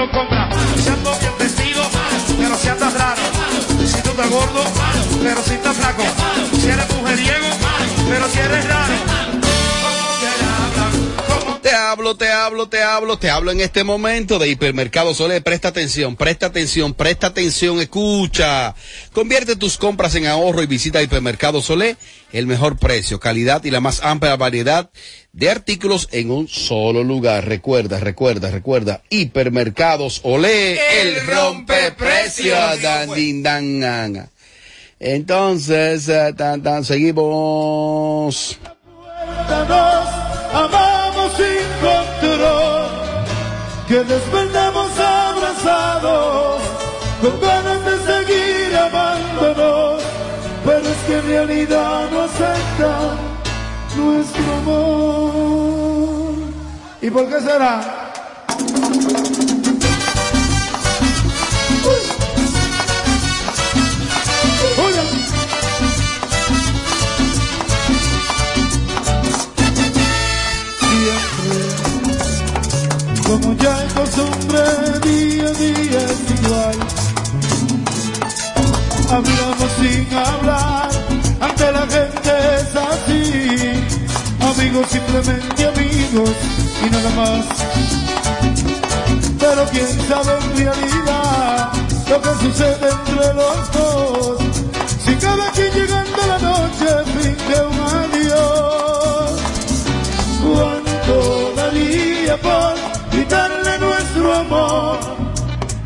no compra. Si ando bien vestido, pero si andas raro. Si tú estás gordo, pero si estás flaco. Si eres mujeriego, pero si eres hablo, te hablo, te hablo, te hablo en este momento de Hipermercado Sole. Presta atención, presta atención, presta atención, escucha. Convierte tus compras en ahorro y visita Hipermercado Sole. El mejor precio, calidad y la más amplia variedad de artículos en un solo lugar. Recuerda, recuerda, recuerda. Hipermercados Olé, el rompe precios. Dan, din, dan, dan. Entonces, eh, tan, tan, seguimos. Amamos sin control, que despertamos abrazados, con ganas de seguir amándonos, pero es que en realidad no aceptan nuestro amor. ¿Y por qué será? Como ya es costumbre, día a día es igual. Hablamos sin hablar, ante la gente es así. Amigos, simplemente amigos y nada más. Pero quién sabe en realidad lo que sucede entre los dos. Si cada quien llegando la noche finge un adiós. ¿Cuánto daría por gritarle nuestro amor?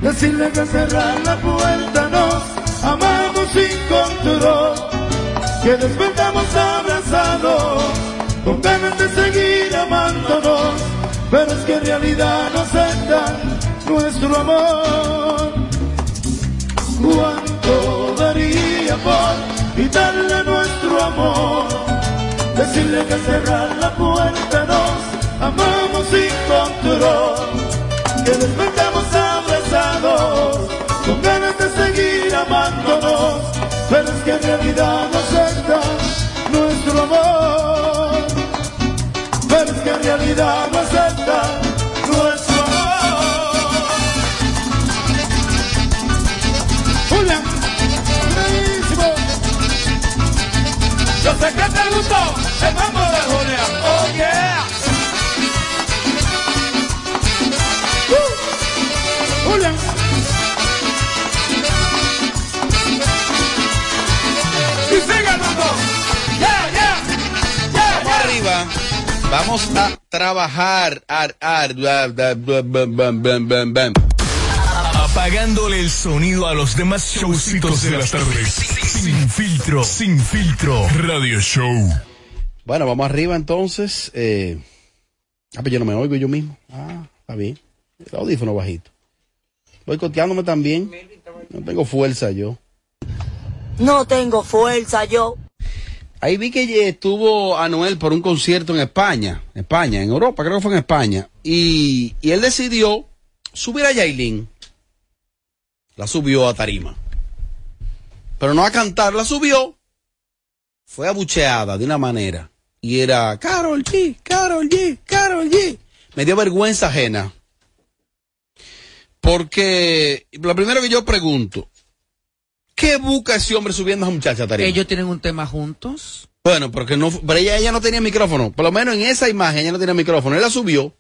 Decirle que cerrar la puerta nos amamos sin control. Que despertamos abrazados, con ganas de seguir amándonos. Pero es que en realidad no aceptan nuestro amor. ¿Cuánto daría por quitarle nuestro amor? Decirle que cerrar la puerta sin control. Que despertamos abrazados, con ganas de seguir amándonos. Pero es que en realidad no aceptan nuestro amor. Pero es que en realidad no aceptan nuestro amor. Julián, buenísimo. Yo sé que te gustó el mambo de Julián. Vamos a trabajar. Ar, ar, bla, bla, bla, Apagándole el sonido a los demás showcitos de las tardes. Sin filtro, sin filtro. Radio Show. Bueno, vamos arriba entonces. Eh. Ah, pero yo no me oigo yo mismo. Ah, está bien. El audífono bajito. Voy coteándome también. No tengo fuerza yo. No tengo fuerza yo. Ahí vi que eh, estuvo Anuel por un concierto en España. España, en Europa, creo que fue en España. Y, y él decidió subir a Yailin. La subió a tarima. Pero no a cantar, la subió. Fue abucheada de una manera. Y era Carol G, Carol G, Carol G. Me dio vergüenza ajena. Porque lo primero que yo pregunto, ¿qué busca ese hombre subiendo a esa muchacha tarima? Ellos tienen un tema juntos. Bueno, porque no, pero ella, ella no tenía micrófono. Por lo menos en esa imagen ella no tenía micrófono. Él la subió.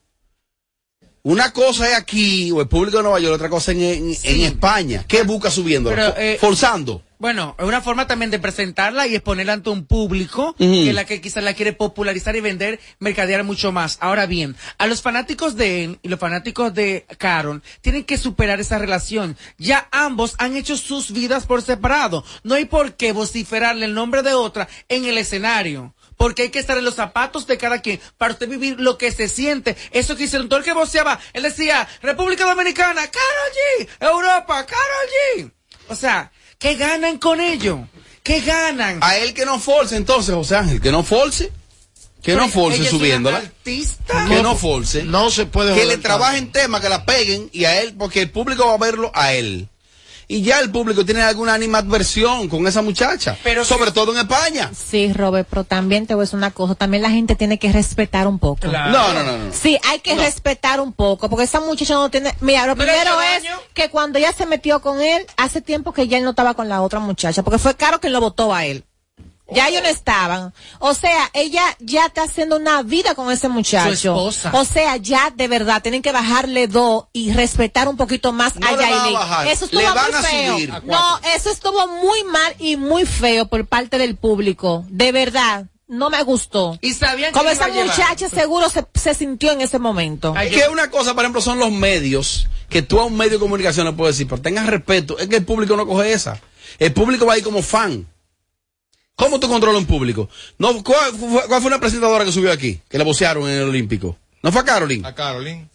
Una cosa es aquí, o el público de Nueva York, otra cosa en, en, en España. ¿Qué busca subiendo? Eh, Forzando. Bueno, es una forma también de presentarla y exponerla ante un público que es la que quizás la quiere popularizar y vender, mercadear mucho más. Ahora bien, a los fanáticos de él y los fanáticos de Caron tienen que superar esa relación. Ya ambos han hecho sus vidas por separado. No hay por qué vociferarle el nombre de otra en el escenario. Porque hay que estar en los zapatos de cada quien para usted vivir lo que se siente. Eso que hicieron todo el que voceaba. Él decía, República Dominicana, Carol G, Europa, Carol G. O sea, ¿qué ganan con ello? ¿Qué ganan? A él que no force, entonces, José Ángel, que no force. Que no Pero force subiéndola. artista. Que no force. No se puede Que le trabajen temas, que la peguen y a él, porque el público va a verlo a él. Y ya el público tiene alguna animadversión con esa muchacha. Pero sobre que- todo en España. Sí, Robert, pero también te voy a decir una cosa, también la gente tiene que respetar un poco. Claro. No, no, no, no. Sí, hay que respetar un poco, porque esa muchacha no tiene... Mira, lo ¿No le primero es daño? que cuando ella se metió con él, hace tiempo que ya él no estaba con la otra muchacha, porque fue Caro quien lo votó a él. Ya ellos no estaban. O sea, ella ya está haciendo una vida con ese muchacho. Su esposa. O sea, ya de verdad tienen que bajarle dos y respetar un poquito más No a Yailin. Eso estuvo le van muy a feo. subir. A No, eso estuvo muy mal y muy feo por parte del público. De verdad, no me gustó. Y sabían que Como esa muchacha seguro se, se sintió en ese momento. Ay, que una cosa, por ejemplo, son los medios, que tú a un medio de comunicación le puedes decir, pero tengas respeto, es que el público no coge esa. El público va a ir como fan. ¿Cómo tú controlas un público? No, ¿cuál, fue, cuál fue una presentadora que subió aquí? Que le vocearon en el Olímpico. ¿No fue a Caroline? A Caroline,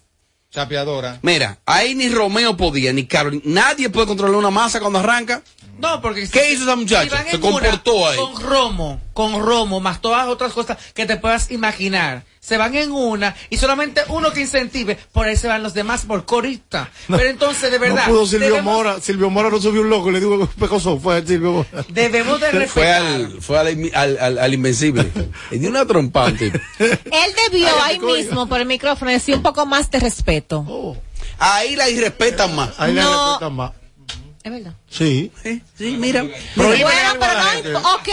chapeadora. Mira, ahí ni Romeo podía, ni Caroline. Nadie puede controlar una masa cuando arranca. No, porque ¿Qué hizo esa muchacha? Se comportó ahí. Con romo, con romo, más todas otras cosas que te puedas imaginar. Se van en una y solamente uno que incentive, por ahí se van los demás por corista. Pero entonces, de verdad, No pudo Silvio debemos, Mora. Silvio Mora no subió un loco. Le digo pecoso. Fue Silvio Mora. debemos de Fue respetar. al, fue al, al, al- al Invencible. Le dio una trompa al tipo. Él debió ahí mismo por el micrófono decir un poco más de respeto. Oh, Ahí la irrespetan más. ahí le No. respetan más. Es verdad. Sí. Sí, sí, mira. Prohíben Bueno, pero no, ok,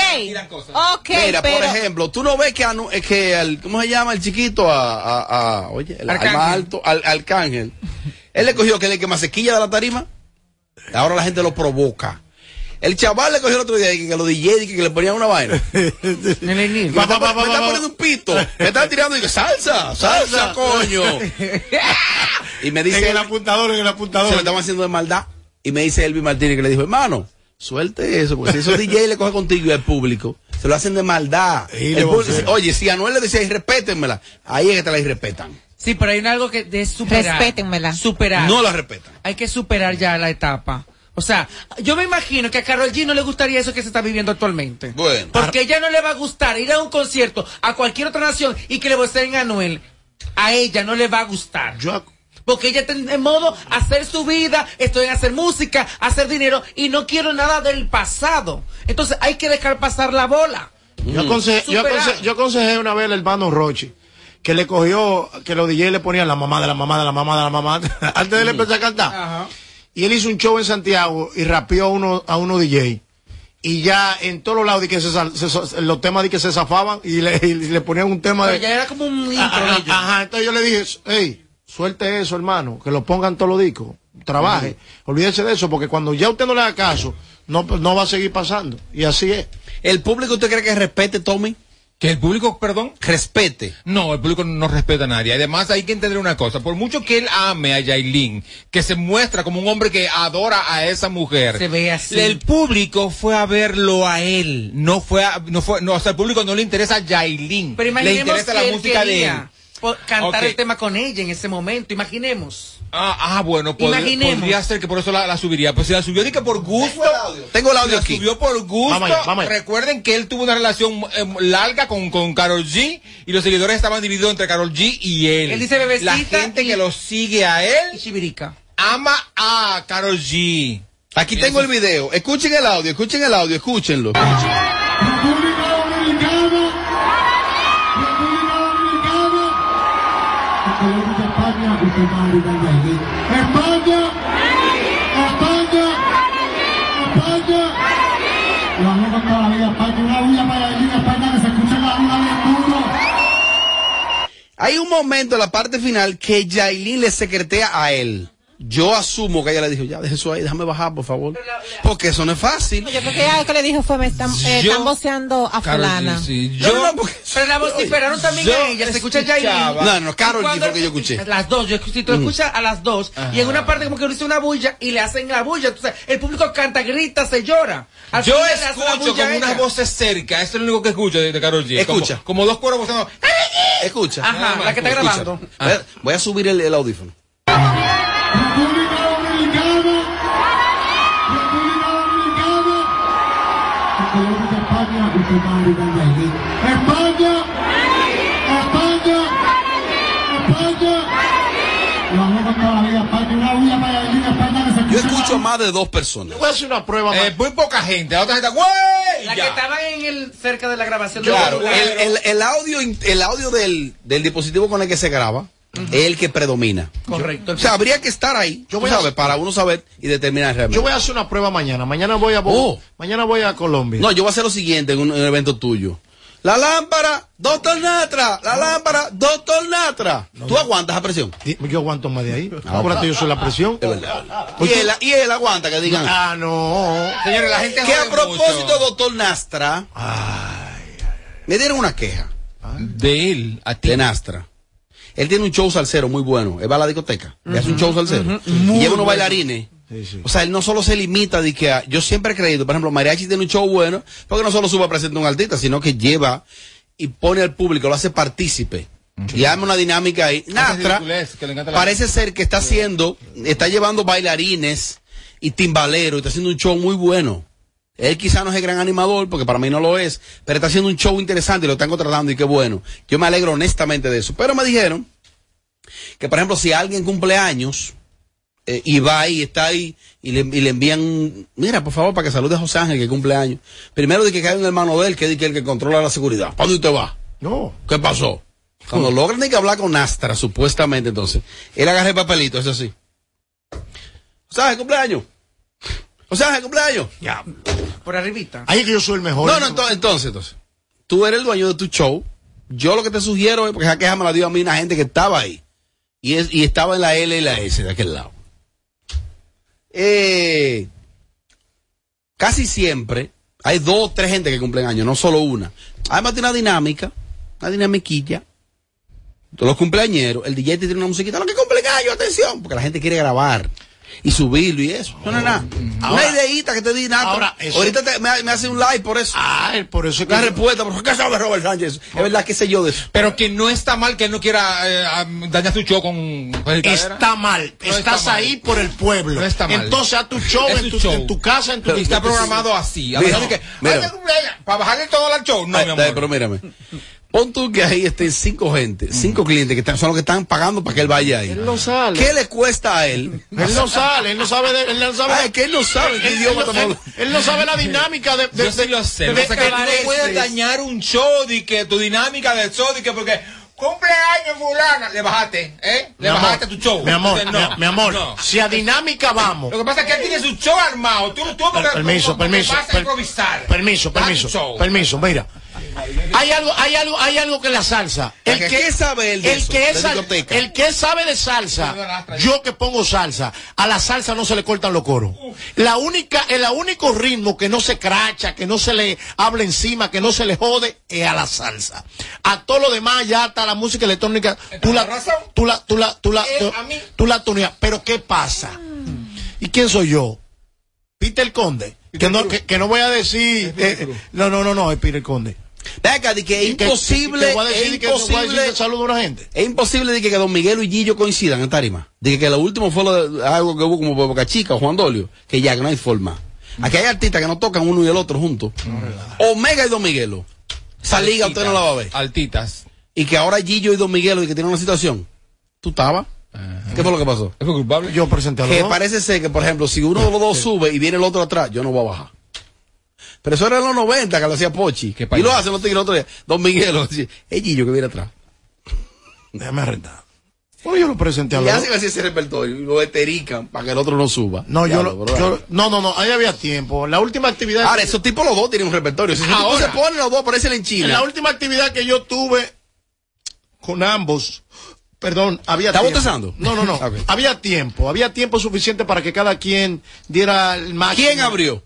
ok, Mira, pero por ejemplo, tú no ves que, anu- que al, ¿cómo se llama el chiquito? A, a, a- oye, el al más alto, al, Arcángel. Él le cogió que le que masequilla de la tarima. Ahora la gente lo provoca. El chaval le cogió el otro día y que, lo DJ y que, le ponían una vaina. Me está, poniendo un pito. Me está tirando y que salsa, salsa, coño. Y me dice, en el apuntador, en el se apuntador. lo estaban haciendo de maldad. Y me dice Elvis Martínez que le dijo, hermano, suelte eso, porque si esos DJ le coge contigo y al público, se lo hacen de maldad. El público Oye, si Anuel le decía, respétenmela, ahí es que te la irrespetan. Sí, pero hay algo que de superar. Respétenmela. Superar. No la respetan. Hay que superar ya la etapa. O sea, yo me imagino que a Carol G no le gustaría eso que se está viviendo actualmente. Bueno. Porque ella no le va a gustar ir a un concierto a cualquier otra nación y que le voceen a Anuel. A ella no le va a gustar. Yo, Porque ella está en modo hacer su vida, estoy en hacer música, hacer dinero y no quiero nada del pasado. Entonces hay que dejar pasar la bola. yo, aconse- yo, aconse- yo aconsejé una vez al hermano Rochi que le cogió, que los DJ le ponían la mamá de la mamá de la mamá de la mamá antes de él empezar a cantar. Ajá. Y él hizo un show en Santiago y rapeó a uno, a uno DJ. Y ya en todos los lados di que se, sal- se- se- los temas di que se zafaban y le, y le ponían un tema Pero de. ya era como un intro de ajá, entonces yo le dije, hey, suelte eso, hermano, que lo pongan todos los discos, trabaje, olvídese de eso, porque cuando ya usted no le haga caso, no, no va a seguir pasando. Y así es. ¿El público usted cree que respete, Tommy? Que el público, perdón. Respete. No, el público no respeta a nadie. Además, hay que entender una cosa. Por mucho que él ame a Yailin, que se muestra como un hombre que adora a esa mujer. Se ve así. El público fue a verlo a él. No fue a, no fue, no, o sea, el público no le interesa a Yailin. Pero le interesa que la él música de él. Cantar el tema con ella en ese momento. Imaginemos. Ah, ah, bueno, pod- Imaginemos. podría ser que por eso la, la subiría. Pues si la subió, di que por gusto. Tengo el audio la aquí. subió por gusto. Vamos allá, vamos allá. Recuerden que él tuvo una relación eh, larga con, con Carol G y los seguidores estaban divididos entre Carol G y él. Él dice bebecita La gente y- que lo sigue a Y él Chivirica. ama a Carol G. Aquí tengo el video. Escuchen el audio, escuchen el audio, escúchenlo. República España, usted va a gritar de aquí. España. España. España. Lo con toda la vida España. Una bulla para allí España que se escuche la vida bien duro. Hay un momento en la parte final que Yailin le secretea a él. Yo asumo que ella le dijo, ya, deje eso ahí, déjame bajar, por favor. Porque eso no es fácil. Yo creo que ella lo que le dijo fue, me están, eh, están voceando a Karol G, fulana. sí. No, Yo, no, porque- Pero la vociferaron también a ella. Se escucha ya escuchaba- No, no, Karol G Cuando- fue que yo escuché. Las dos. Yo, si tú escuchas a las dos y en una parte como que dice una bulla y le hacen la bulla. Entonces el público canta, grita, se llora. Al yo escucho ella. unas voces cerca. Eso es lo único que escucho de, de Carol G. Escucha. Como, como dos cuervos voceando. Escucha. Ajá, la que está Escucha. grabando. Voy a, voy a subir el, el audífono. República Dominicana. República Dominicana. Colombia, España, usted va a gritar de aquí. España. España. España. Hago con toda la vida España. España escuche Yo escucho más de dos personas. Voy a hacer una prueba Eh, muy poca gente. La otra gente, ¡güey! La que Ya. estaba en el, cerca de la grabación Claro, de el, el- el audio, el audio del, del dispositivo con el que se graba el que predomina. Correcto. O sea, habría que estar ahí, Yo voy a- para uno saber y determinar realmente. Yo voy a hacer una prueba mañana. Mañana voy a Oh. mañana voy a Colombia. No, yo voy a hacer lo siguiente en un, en un evento tuyo. La lámpara, doctor Natra. La lámpara, doctor Natra. ¿Tú aguantas a presión? Yo aguanto más de ahí. Acuérdate, yo soy la presión. Es verdad. Y él, y él aguanta que digan. Ah, no. Señores, la gente que a propósito, mucho. doctor Nastra, me dieron una queja de él a ti. de Nastra. Él tiene un show salsero muy bueno. Él va a la discoteca. y hace un show salsero. y lleva unos bailarines. Sí, sí. O sea, él no solo se limita de que a- yo siempre he creído, por ejemplo, Mariachi tiene un show bueno, porque no solo sube a presentar un artista, sino que lleva y pone al público, lo hace partícipe. Y arma una dinámica ahí. Nastra parece ser que está haciendo, está llevando bailarines y timbaleros, y está haciendo un show muy bueno. Él quizá no es el gran animador, porque para mí no lo es, pero está haciendo un show interesante y lo están contratando y qué bueno. Yo me alegro honestamente de eso. Pero me dijeron que, por ejemplo, si alguien cumple años eh, y va ahí, está ahí, y le, y le envían, mira, por favor, para que salude a José Ángel, que cumple años. Primero de que cae un hermano de él, que es el que controla la seguridad. ¿Para dónde usted va? No. ¿Qué pasó? Cuando logran de que hablar con Astra, supuestamente, entonces, él agarra el papelito, eso sí. José Cumpleaños. José Ángel, cumpleaños. Ya. Por arribita. Ahí es que yo soy el mejor. No, no, entonces, entonces, entonces, tú eres el dueño de tu show. Yo lo que te sugiero es, porque esa queja me la dio a mí una gente que estaba ahí. Y, es, y estaba en la L y la S de aquel lado. Eh, casi siempre hay dos o tres gente que cumplen años, no solo una. Además tiene una dinámica, una dinamiquilla. Todos los cumpleañeros, el DJ tiene una musiquita, lo que cumple años, atención, porque la gente quiere grabar y subirlo y eso. No, no, nada. Ahora- una ideita que te di nada. ahora, eso- Ahorita te- me, me hace un like por eso. Ah, por eso es que. La respuesta, pero ¿qué sabe Robert Sánchez? Es verdad, qué sé yo de eso. Pero que no está mal que él no quiera eh, dañar su show con. con. Está mal, No está estás mal. ahí por el pueblo. No está mal. Entonces haz tu show, en tu tu, show. en tu casa, en tu Y está programado así. A Mira, que, mira. Para bajarle todo al show. No, Ay, mi amor. pero mírame. Pon tú que ahí estén cinco gente, cinco clientes que están- son los que están pagando para que él vaya ahí. Él no sale. ¿Qué le cuesta a él? Él no sale, él no sabe, de- él no sabe. Que él no sabe qué él, idioma él- él- él no sabe la dinámica de. de- Yo sí lo sé. de- Lo que pasa es que tú de- no puedes dañar un show de que tu dinámica del show de que porque cumpleaños fulana le bajaste, ¿eh? Mi Le amor, bajaste tu show. Mi amor, Entonces, mi, mi amor, no. si a dinámica vamos. Lo que pasa es que él tiene su show armado. Tú, tú porque, permiso, porque permiso, vas a per- improvisar. Permiso, permiso, permiso, mira. Hay algo, hay algo, hay algo que la salsa. El ¿Qué- que, qué sabe de el eso, que de es el que sabe de salsa, yo que pongo salsa, a la salsa no se le cortan los coros. La única, el único ritmo que no se cracha, que no se le habla encima, que no se le jode, es a la salsa. A todo lo demás ya está la música electrónica. Tú la, tú la, tú la, tú la, Eh, tú, a mí- tú la tuneas. Pero ¿qué pasa? ¿Y quién soy yo? Peter Conde. Que no, que, que no voy a decir. eh, no, no, no, no, es Peter Conde. Acá, di que es imposible, es imposible, que saludo a una gente. es imposible de que, que Don Miguelo y Gillo coincidan en tarima. De que, que lo último fue lo de- algo que hubo como Boca Chica o Juan Dolio, que ya que no hay forma. Aquí hay artistas que no tocan uno y el otro juntos. Omega y Don Miguelo. Esa liga usted no la va a ver. Altitas. Y que ahora Gillo y Don Miguelo y que tienen una situación. ¿Tú estabas? ¿Qué fue lo que pasó? ¿Es culpable? Yo presenté a los Que dos. parece ser que, por ejemplo, si uno de los dos sube y viene el otro atrás, yo no voy a bajar. Pero eso era en los 90 que lo hacía Pochi. Y lo hacen los tigres otro día. Don Miguelo, dice, es Gillo que viene atrás. Déjame arrendar. Bueno, yo lo presenté a Y los hacen dos. así ese repertorio y lo eterican para que el otro no suba. No, yo, lo- bro. yo- no, no, no, ahí había tiempo. La última actividad. Ahora, esos tipos los dos tienen un repertorio. Si Ahora. se ponen los dos, aparecen en en China. la última actividad que yo tuve con ambos, perdón, había ¿Está tiempo. botezando? No, no, no. Había tiempo, había tiempo suficiente para que cada quien diera el máximo. ¿Quién abrió?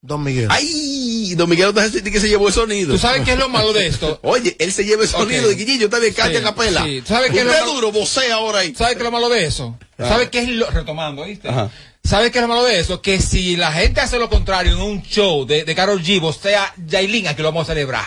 Don Miguel. ¡Ay! Don Miguel no te que se llevó el sonido. ¿Tú sabes qué es lo malo de esto? Oye, él se lleva el sonido Ok. de Guillillo, está bien, canta Sí, en capela. sí. ¿Sabe qué es lo malo? duro, vocea ahora ahí. ¿Sabes qué es lo malo de eso? ¿Sabes qué es lo... Retomando, ¿viste? Ajá. ¿Sabes qué es lo malo de eso? Que si la gente hace lo contrario en un show de, de Carol G, sea Yailin, aquí lo vamos a celebrar.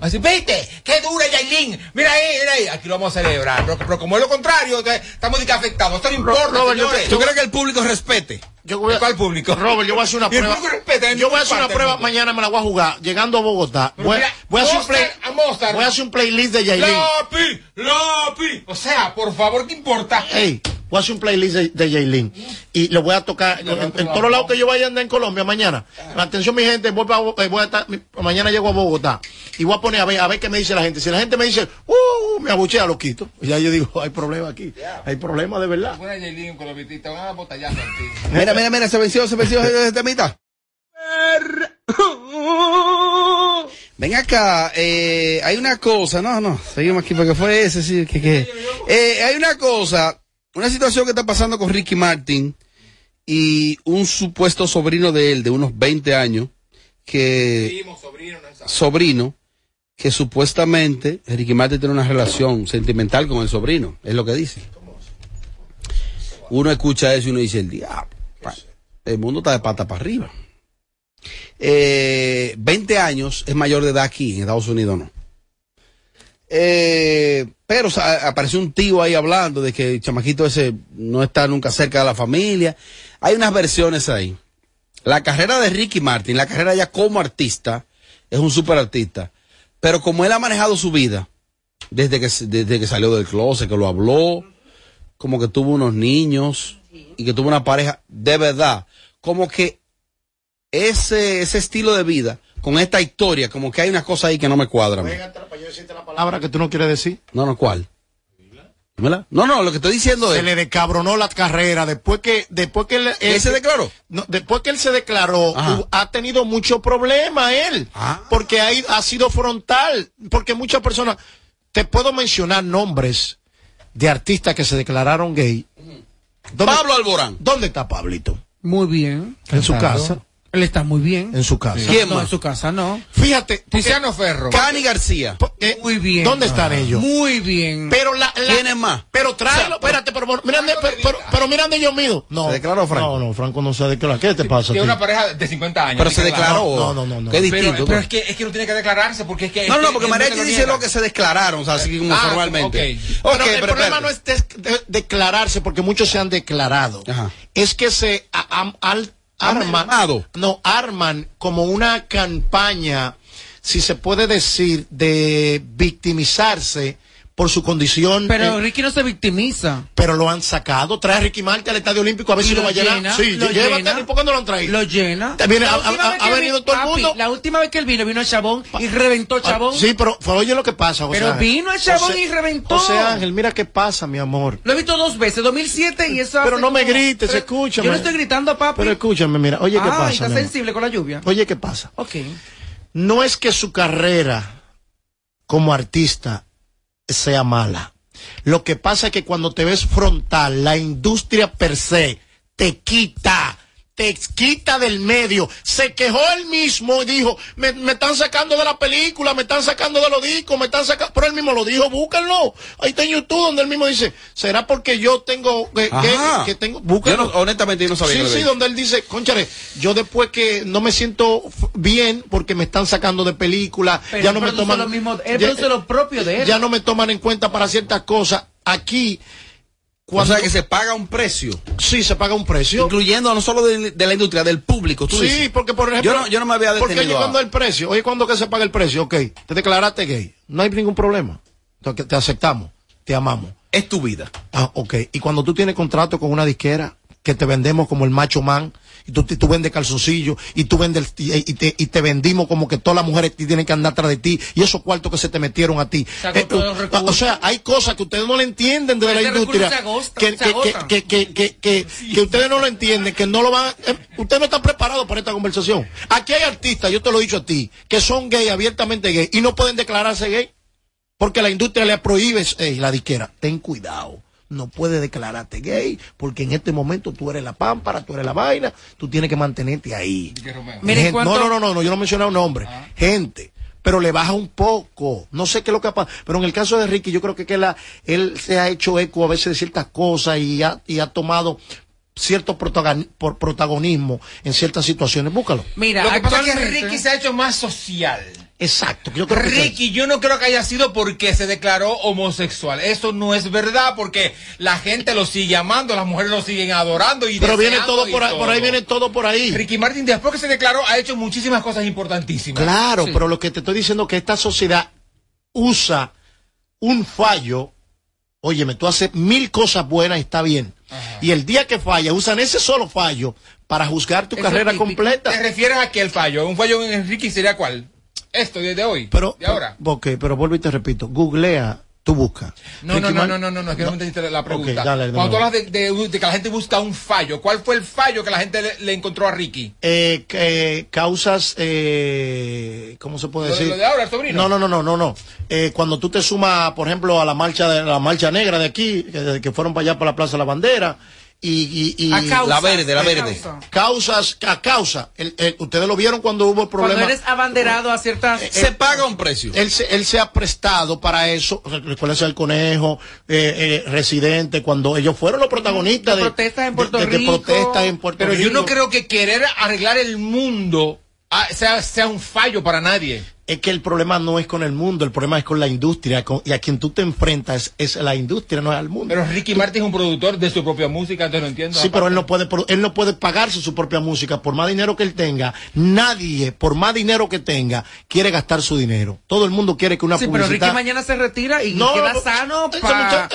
Así, viste, qué dura Yailin. Mira ahí, mira ahí, aquí lo vamos a celebrar. Pero, pero como es lo contrario, estamos afectados. Esto no importa, Robert, yo. ¿Tú crees que el público respete? Yo voy a- ¿Cuál público? Robert, yo voy a hacer una prueba. respeta, yo voy a hacer una prueba mañana, me la voy a jugar. Llegando a Bogotá. Voy, mira, voy a hacer un play, a voy a hacer un playlist de Yailin. Lopi, Lopi. O sea, por favor, ¿qué importa? Ey, Voy a hacer un playlist de, de Jaylin. Y lo voy a tocar en, en todos lados que yo vaya a andar en Colombia mañana. Atención, mi gente, voy, eh, voy a estar, mañana llego a Bogotá. Y voy a poner a ver, a ver qué me dice la gente. Si la gente me dice, uh, me abuchea, lo quito. Y ya yo digo, hay problema aquí. Hay problema de verdad. Mira, mira, mira, se venció, se venció ese temita. Ven acá, eh, hay una cosa, no, no, seguimos aquí porque fue ese, sí, que, que, eh, hay una cosa, una situación que está pasando con Ricky Martin y un supuesto sobrino de él de unos 20 años, que, sobrino, que supuestamente Ricky Martin tiene una relación sentimental con el sobrino, es lo que dice. Uno escucha eso y uno dice, el diablo, el mundo está de pata para arriba. Eh, 20 años es mayor de edad aquí, en Estados Unidos no. Eh, pero apareció un tío ahí hablando de que el chamaquito ese no está nunca cerca de la familia. Hay unas versiones ahí. La carrera de Ricky Martin, la carrera ya como artista, es un super artista. Pero como él ha manejado su vida, desde que, desde que salió del closet, que lo habló, como que tuvo unos niños y que tuvo una pareja, de verdad, como que ese, ese estilo de vida, con esta historia, como que hay una cosa ahí que no me cuadra. a mí. Palabra que tú no quieres decir. No, no, ¿cuál? Dímela. No, no, lo que estoy diciendo Se es... le descabronó la carrera después que, después que él, ¿Él se declaró? No, después que él se declaró, Ajá. ha tenido mucho problema él, Ah. porque ha, ido- ha sido frontal, porque muchas personas, te puedo mencionar nombres de artistas que se declararon gay. ¿Dónde- Pablo Alborán. ¿Dónde está Pablito? Muy bien. En su Claro. casa. Él está muy bien. En su casa. ¿Quién no, más? en su casa no. Fíjate, Tiziano Ferro. Cani García. eh, Muy bien. ¿Dónde están ellos? Muy bien. Pero la, la- ¿Quién es más? Pero tráelo, espérate, pero, pero, miran de- pero, pero, pero miran de ellos míos. No. ¿Se declaró Franco? No, no, Franco no se declaró. ¿Qué te pasa? Tiene ti? una pareja de 50 años. Pero se declaró. No, no, no, no. Pero, distinto. pero ¿no? es, que, es que no tiene que declararse porque es que. No, no, que porque lo dice lo que se declararon, o sea, así como Ah, formalmente. ok. Pero el pero problema espérate. no es declararse, porque muchos se han declarado. Ajá. Es que se Han arman, no, arman como una campaña, si se puede decir, de victimizarse por su condición. Pero eh, Ricky no se victimiza. pero lo han sacado. Trae a Ricky Martin al Estadio Olímpico a ver si lo lo va a llenar. llena, sí, lo llévatelo. llena. ¿Y por qué no lo han traído? Lo llena. También ha- venido vi- todo el papi, mundo. La última vez que él vino, vino el Chabón y reventó Ah, Chabón. Sí, pero, oye lo que pasa. José Pero Ángel. vino el chabón José- y reventó. José Ángel, mira qué pasa, mi amor. Lo he visto dos veces, 2007 y eso Pero hace no me como grites, escúchame. Yo no estoy gritando, papi. Pero escúchame, mira, oye, ¿qué pasa? está sensible con la lluvia. Oye, ¿qué pasa? Ok. No es que su carrera como artista sea mala. Lo que pasa es que cuando te ves frontal, la industria per se te quita, te quita del medio. Se quejó él mismo y dijo, me, me están sacando de la película, me están sacando de los discos, me están sacando, pero él mismo lo dijo, búsquenlo. Ahí está en YouTube donde él mismo dice, ¿será porque yo tengo, que, que- tengo, Yo búsquenlo. no- honestamente yo no sabía Sí, sí, donde él dice, conchale, yo después que no me siento bien porque me están sacando de película, Pero ya no me toman, lo mismo- él ya, produce lo propio de él. ya no me toman en cuenta para ciertas cosas. Aquí, O sea, que se paga un precio, sí se paga un precio. incluyendo no solo de, de la industria, del público. tú Sí, dices. porque por ejemplo, Yo no, yo no me había porque detenido. cuando a- el precio, oye, cuando que se paga el precio, ok, te declaraste gay, no hay ningún problema, Entonces, te aceptamos, te amamos. Es tu vida. Ah, ok. Y cuando tú tienes contrato con una disquera que te vendemos como el macho man, y tú, tú vendes calzoncillo, y tú vendes, y, y te, y te vendimos como que todas las mujeres tienen que andar atrás de ti, y esos cuartos que se te metieron a ti. Se agotó Eh, o sea, hay cosas que ustedes no le entienden de la recurso industria. que, que, ustedes no lo entienden, que no lo van, eh, ustedes no están preparados para esta conversación. Aquí hay artistas, yo te lo he dicho a ti, que son gay, abiertamente gay, y no pueden declararse gay. Porque la industria le prohíbe, ey, la disquera, ten cuidado. No puedes declararte gay, porque en este momento tú eres la pámpara, tú eres la vaina, tú tienes que mantenerte ahí. Mire, Gente- ¿cuánto- No, no, no, no, no, yo no mencioné un nombre. Gente, pero le baja un poco. No sé qué es lo que ha pasado. Pero en el caso de Ricky, yo creo que, que la, él se ha hecho eco a veces de ciertas cosas y ha, y ha tomado cierto protagon- por protagonismo en ciertas situaciones. Búscalo. Mira, Lo que pasa es que Ricky se ha hecho más social. Exacto. Yo creo que sí. Ricky, yo no creo que haya sido porque se declaró homosexual. Eso no es verdad porque la gente lo sigue amando, las mujeres lo siguen adorando y Pero viene todo por ahí, por ahí viene todo por ahí. Ricky Martin después que se declaró ha hecho muchísimas cosas importantísimas. Claro, Sí. pero lo que te estoy diciendo es que esta sociedad usa un fallo Óyeme, tú haces mil cosas buenas y está bien. Y el día que falla, usan ese solo fallo para juzgar tu Eso carrera típico. completa. ¿Te refieres a que el fallo? ¿Un fallo en Enrique sería cuál? Esto, desde hoy. Pero, de ahora. ok, pero vuelvo y te repito, googlea, tú buscas. No, no, no, no, no, no, no, es que no, me entendiste la pregunta. Ok, dale, Cuando tú hablas de, de- de que la gente busca un fallo, ¿cuál fue el fallo que la gente le, le encontró a Ricky? eh, que- causas, eh, ¿cómo se puede Lo de- decir? lo de ahora, el sobrino. No, no, no, no, no, no. Eh, cuando tú te sumas, por ejemplo, a la marcha de la marcha negra de aquí, que, que fueron para allá para la Plaza de la Bandera, y, y, y A causa, La verde, la verde. causa. causas, a causa. El- el- ustedes lo vieron cuando hubo el Cuando problema. eres abanderado a ciertas... Se paga un precio. Él se, él se ha prestado para eso. Recuérdense el conejo, eh, eh, residente, cuando ellos fueron los protagonistas De de, protestas en Puerto de- de Rico. protestas en Puerto Pero yo no creo que querer arreglar el mundo ah, sea, sea un fallo para nadie. Es que el problema no es con el mundo, el problema es con la industria. con- y a quien tú te enfrentas es, la industria, no es al mundo. Pero Ricky Martin es un productor de su propia música, entonces no entiendo. Sí, pero él no puede, él no puede pagarse su propia música por más dinero que él tenga. Nadie, por más dinero que tenga, quiere gastar su dinero. Todo el mundo quiere que una Sí, pero. Ricky mañana se retira y No, queda no, sano para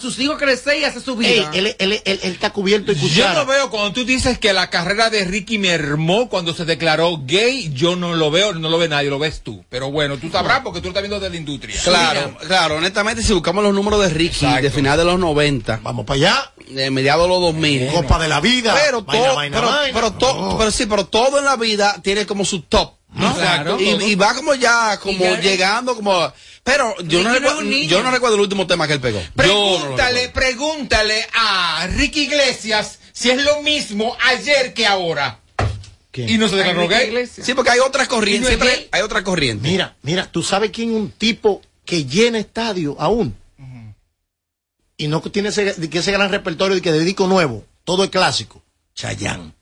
sus hijos crecer y hacer su Ey, vida. él, él- él- él está cubierto y Yo cuchara. no veo, cuando tú dices que la carrera de Ricky mermó cuando se declaró gay, yo no lo veo, no lo ve nadie, lo ves tú. Pero bueno, tú sabrás porque tú lo estás viendo de la industria. Claro, claro, honestamente, si buscamos los números de Ricky de final de los 90, Vamos para allá. de mediados de los 2000, Copa de la vida. pero, Vaina, todo, vaina, pero, vaina. pero, to- No. pero sí, pero todo en la vida tiene como su top. ¿no? Claro. y, y va como ya, como ya- llegando, como. Pero yo no, niño. yo no recuerdo el último tema que él pegó. No Pregúntale, pregúntale a Ricky Iglesias si es lo mismo ayer que ahora. ¿Quién? Y no se declaró gay. Sí, porque hay otras corrientes. Hay otra corriente. Mira, mira, tú sabes quién es un tipo que llena estadio aún. Y no tiene ese, que ese gran repertorio de que dedico nuevo. Todo es clásico. Chayán.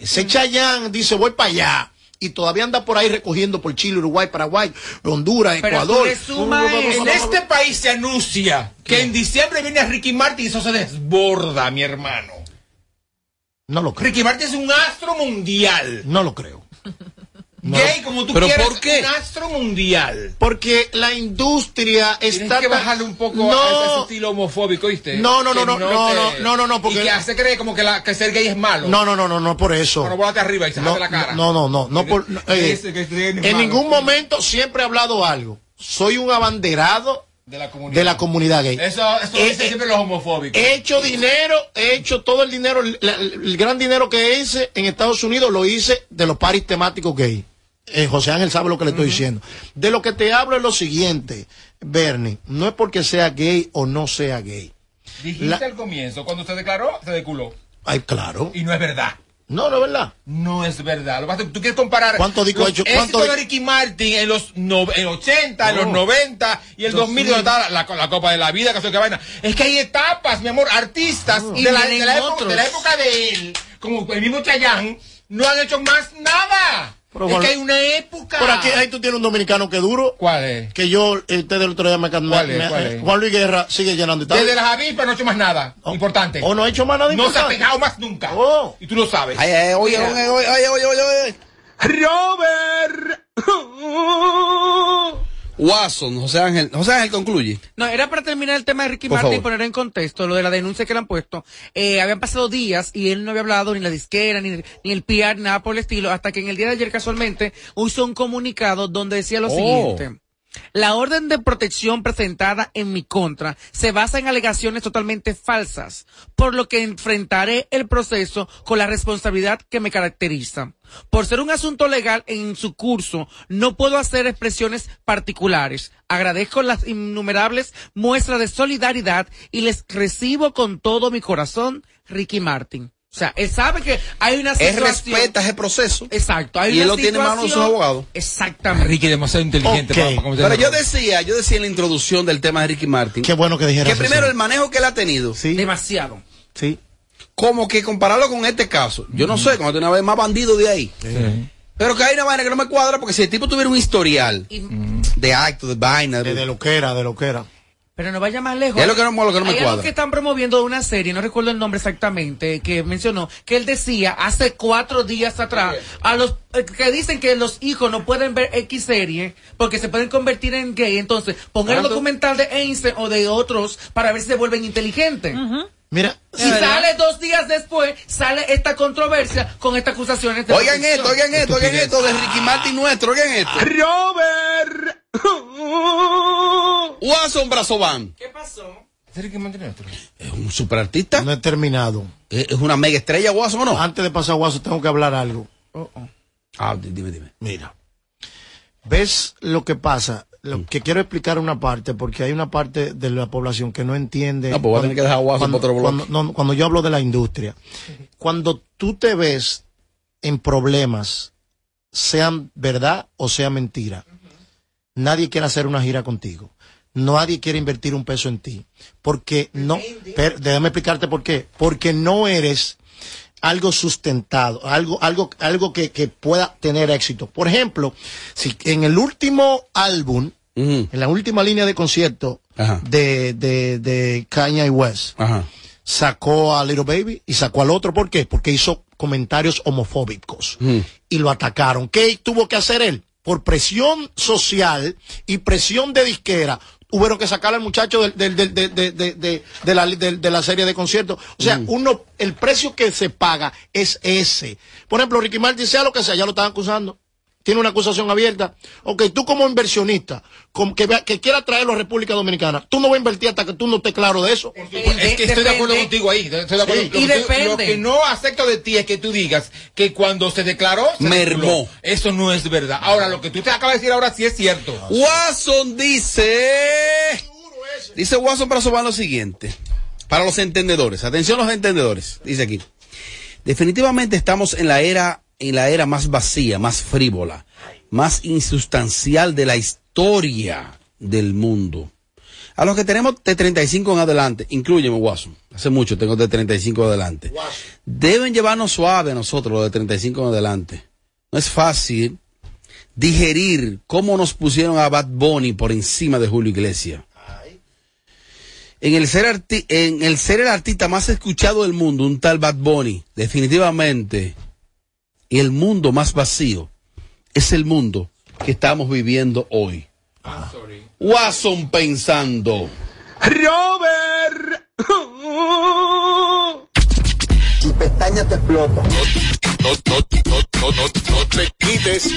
Ese Chayán dice, voy para allá. Y todavía anda por ahí recogiendo por Chile, Uruguay, Paraguay, Honduras, Pero Ecuador. sumas En este país se anuncia que en diciembre viene Ricky Martin y eso se desborda, mi hermano. No lo creo. Ricky Martin es un astro mundial. No lo creo. No. Gay como tú ¿Pero quieras, por qué? un astro mundial. Porque la industria Tienes está... que tan- bajarle un poco no, a ese estilo homofóbico, ¿viste? No, no, no, Que no, no, te- no, no, no, no, porque- Y que hace creer como que, la, que ser gay es malo. No, no, no, no, no por eso. Bueno, volate arriba y se no, la cara. no, no, no, no, por- Que eh, que en ningún momento siempre he hablado algo. Soy un abanderado De la comunidad. de la comunidad gay. Eso, eso Eh, dicen eh, siempre los homofóbicos. He hecho dinero, he hecho todo el dinero, el, gran dinero que hice en Estados Unidos lo hice de los paris temáticos gay. Eh, José Ángel sabe lo que le estoy diciendo. De lo que te hablo es lo siguiente, Bernie, no es porque sea gay o no sea gay. Dijiste la- al comienzo, cuando se declaró, se deculó. Ay, claro. Y no es verdad. No, no es verdad. No es verdad. Lo que pasa es que tú quieres comparar ¿Cuánto disco hecho? ¿Cuánto de Ricky Martin en los no- en 80, en los No. 90 y el 2000, donde estaba la, la Copa de la Vida, que sé qué vaina. Es que hay etapas, mi amor, artistas Y de, la, de la época, de la época de él, como el mismo Chayanne, no han hecho más nada. Pero, es que hay una época. Por aquí, ahí tú tienes un dominicano que duro, ¿Cuál es? que yo, eh, usted del otro día me, ¿Cuál es? me- ¿Cuál eh, es? Juan Luis Guerra sigue llenando. Desde las avispas no ha hecho más nada Oh. importante. O no ha hecho más nada no se ha importante. pegado más nunca. Oh. Y tú lo sabes. Ay, ay, oye, oye, oye, oye, oye, oye. Robert. Watson, José Ángel, José Ángel concluye. No, era para terminar el tema de Ricky Por Martin y poner en contexto lo de la denuncia que le han puesto. Eh, habían pasado días y él no había hablado ni la disquera, ni, ni el PR, nada por el estilo, hasta que en el día de ayer casualmente hizo un comunicado donde decía lo Oh. siguiente. La orden de protección presentada en mi contra se basa en alegaciones totalmente falsas, por lo que enfrentaré el proceso con la responsabilidad que me caracteriza. Por ser un asunto legal en su curso, no puedo hacer expresiones particulares. Agradezco las innumerables muestras de solidaridad y les recibo con todo mi corazón, Ricky Martin. O sea, él sabe que hay una Él situación. respeta ese proceso. Exacto. Hay Y él lo tiene en manos de sus abogados. Exactamente. Ricky demasiado inteligente Ok. para, para Pero yo decía, yo decía en la introducción del tema de Ricky Martin, Qué bueno que dijeras que eso. primero el manejo que él ha tenido, Sí, Demasiado. sí. como que compararlo con este caso, yo no sé, como una vez más bandido de ahí. Pero que hay una vaina que no me cuadra porque si el tipo tuviera un historial Y- de actos, de vaina, De, de lo que era, de lo que era. Pero no vaya más lejos. ¿Qué es lo que no- lo que no me Hay algo cuadra? que están promoviendo de una serie, no recuerdo el nombre exactamente, que mencionó, que él decía hace cuatro días atrás, a los eh, que dicen que los hijos no pueden ver X serie porque se pueden convertir en gay, entonces pongan el documental de Einstein o de otros para ver si se vuelven inteligentes. Mira, Y sale dos días después, sale esta controversia con estas acusaciones de Oigan esto, oigan esto, oigan esto de Ricky Martin nuestro, oigan esto. Robert. Watson. ¿Qué pasó? Es un superartista. no he terminado. Es una mega estrella, Watson, ¿o no? Antes de pasar a Guaso, tengo que hablar algo. Ah, di- dime, dime. Mira, ¿ves lo que pasa? Lo que quiero explicar una parte, porque hay una parte de la población que no entiende. No, pues voy a tener que dejar a Guaso cuando, otro bloque. cuando- no, cuando yo hablo de la industria, cuando tú te ves en problemas, sean verdad o sea mentira, nadie quiere hacer una gira contigo. Nadie quiere invertir un peso en ti. Porque no, pero déjame explicarte por qué. Porque no eres algo sustentado, algo, algo, algo que, que pueda tener éxito. Por ejemplo, si en el último álbum, en la última línea de concierto Ajá. de, de, de Kanye West, Ajá. sacó a Little Baby y sacó al otro. ¿Por qué? Porque hizo comentarios homofóbicos y lo atacaron. ¿Qué tuvo que hacer él? Por presión social y presión de disquera. Tuvieron que sacar al muchacho del- del- del- de, la, de- de la serie de conciertos. O sea, uno, el precio que se paga es ese. Por ejemplo, Ricky Martin, sea lo que sea, ya lo están acusando. Tiene una acusación abierta. Ok, tú como inversionista, como que, que quiera traerlo a República Dominicana, tú no vas a invertir hasta que tú no estés claro de eso. Es que estoy de acuerdo contigo ahí. Estoy de acuerdo. Sí. Lo Y que tú-. Lo que no acepto de ti es que tú digas que cuando se declaró, se Mermó. Eso no es verdad. Ahora, lo que tú te acabas de decir ahora sí es cierto. Watson dice. Dice Watson Brazovan lo siguiente. Para los entendedores. Atención los entendedores. Dice aquí. Definitivamente estamos en la era, en la era más vacía, más frívola, más insustancial de la historia del mundo. A los que tenemos de 35 en adelante, incluyeme Watson, hace mucho tengo de 35 en adelante, deben llevarnos suave nosotros los de 35 en adelante. No es fácil digerir cómo nos pusieron a Bad Bunny por encima de Julio Iglesias. En el, ser en el ser el artista más escuchado del mundo, un tal Bad Bunny, definitivamente, y el mundo más vacío, es el mundo que estamos viviendo hoy. Watson pensando. Robert. y pestaña te explota. No, no, no, no, no, no te quites.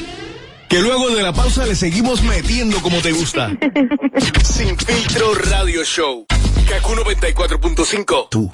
Que luego de la pausa le seguimos metiendo como te gusta. Sin filtro radio show. Kaku 94.5. Tú,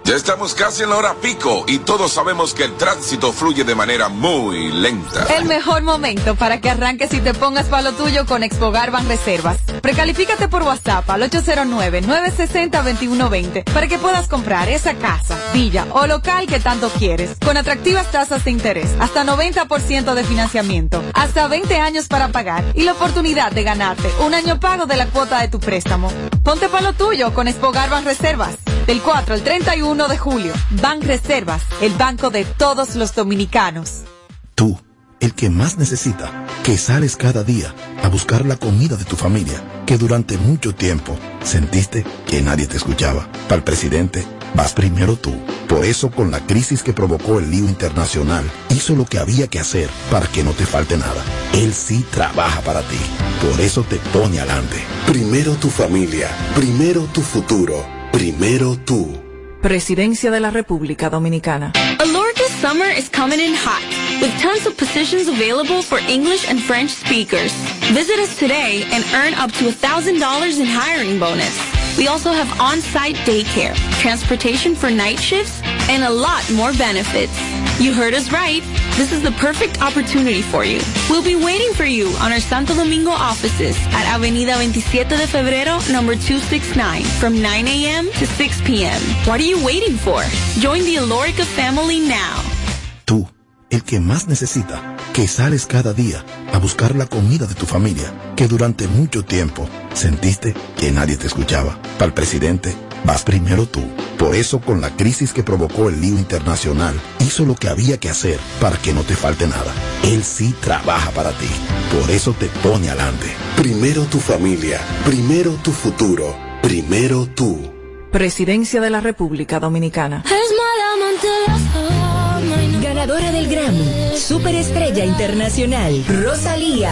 Estamos casi en la hora pico y todos sabemos que el tránsito fluye de manera muy lenta. El mejor momento para que arranques y te pongas para lo tuyo con Expogar Ban Reservas. Precalifícate por WhatsApp al 809-960-2120 para que puedas comprar esa casa, villa o local que tanto quieres, con atractivas tasas de interés, hasta 90% de financiamiento, hasta 20 años para pagar y la oportunidad de ganarte un año pago de la cuota de tu préstamo. Ponte para lo tuyo con Expogar Ban Reservas. Del 4 al 31 de julio, Ban Reservas, el banco de todos los dominicanos. Tú, el que más necesita, que sales cada día a buscar la comida de tu familia, que durante mucho tiempo sentiste que nadie te escuchaba. Para el presidente, vas primero tú. Por eso, con la crisis que provocó el lío internacional, hizo lo que había que hacer para que no te falte nada. Él sí trabaja para ti. Por eso te pone adelante. Primero tu familia, primero tu futuro, primero tú. Presidencia de la República Dominicana. Alorca's summer is coming in hot, with tons of positions available for English and French speakers. Visit us today and earn up to $1,000 in hiring bonus. We also have on-site daycare, transportation for night shifts, and a lot more benefits. You heard us right. this is the perfect opportunity for you. We'll be waiting for you on our Santo Domingo offices at Avenida 27 de Febrero, number 269, from 9 a.m. to 6 p.m. What are you waiting for? Join the Alorica family now. Tú, el que más necesita, que sales cada día a buscar la comida de tu familia, que durante mucho tiempo sentiste que nadie te escuchaba. Para el presidente, vas primero tú. Por eso, con la crisis que provocó el lío internacional, hizo lo que había que hacer para que no te falte nada. Él sí trabaja para ti. Por eso te pone adelante. Primero tu familia, primero tu futuro, primero tú. Presidencia de la República Dominicana. Ganadora del Grammy, Superestrella Internacional, Rosalía.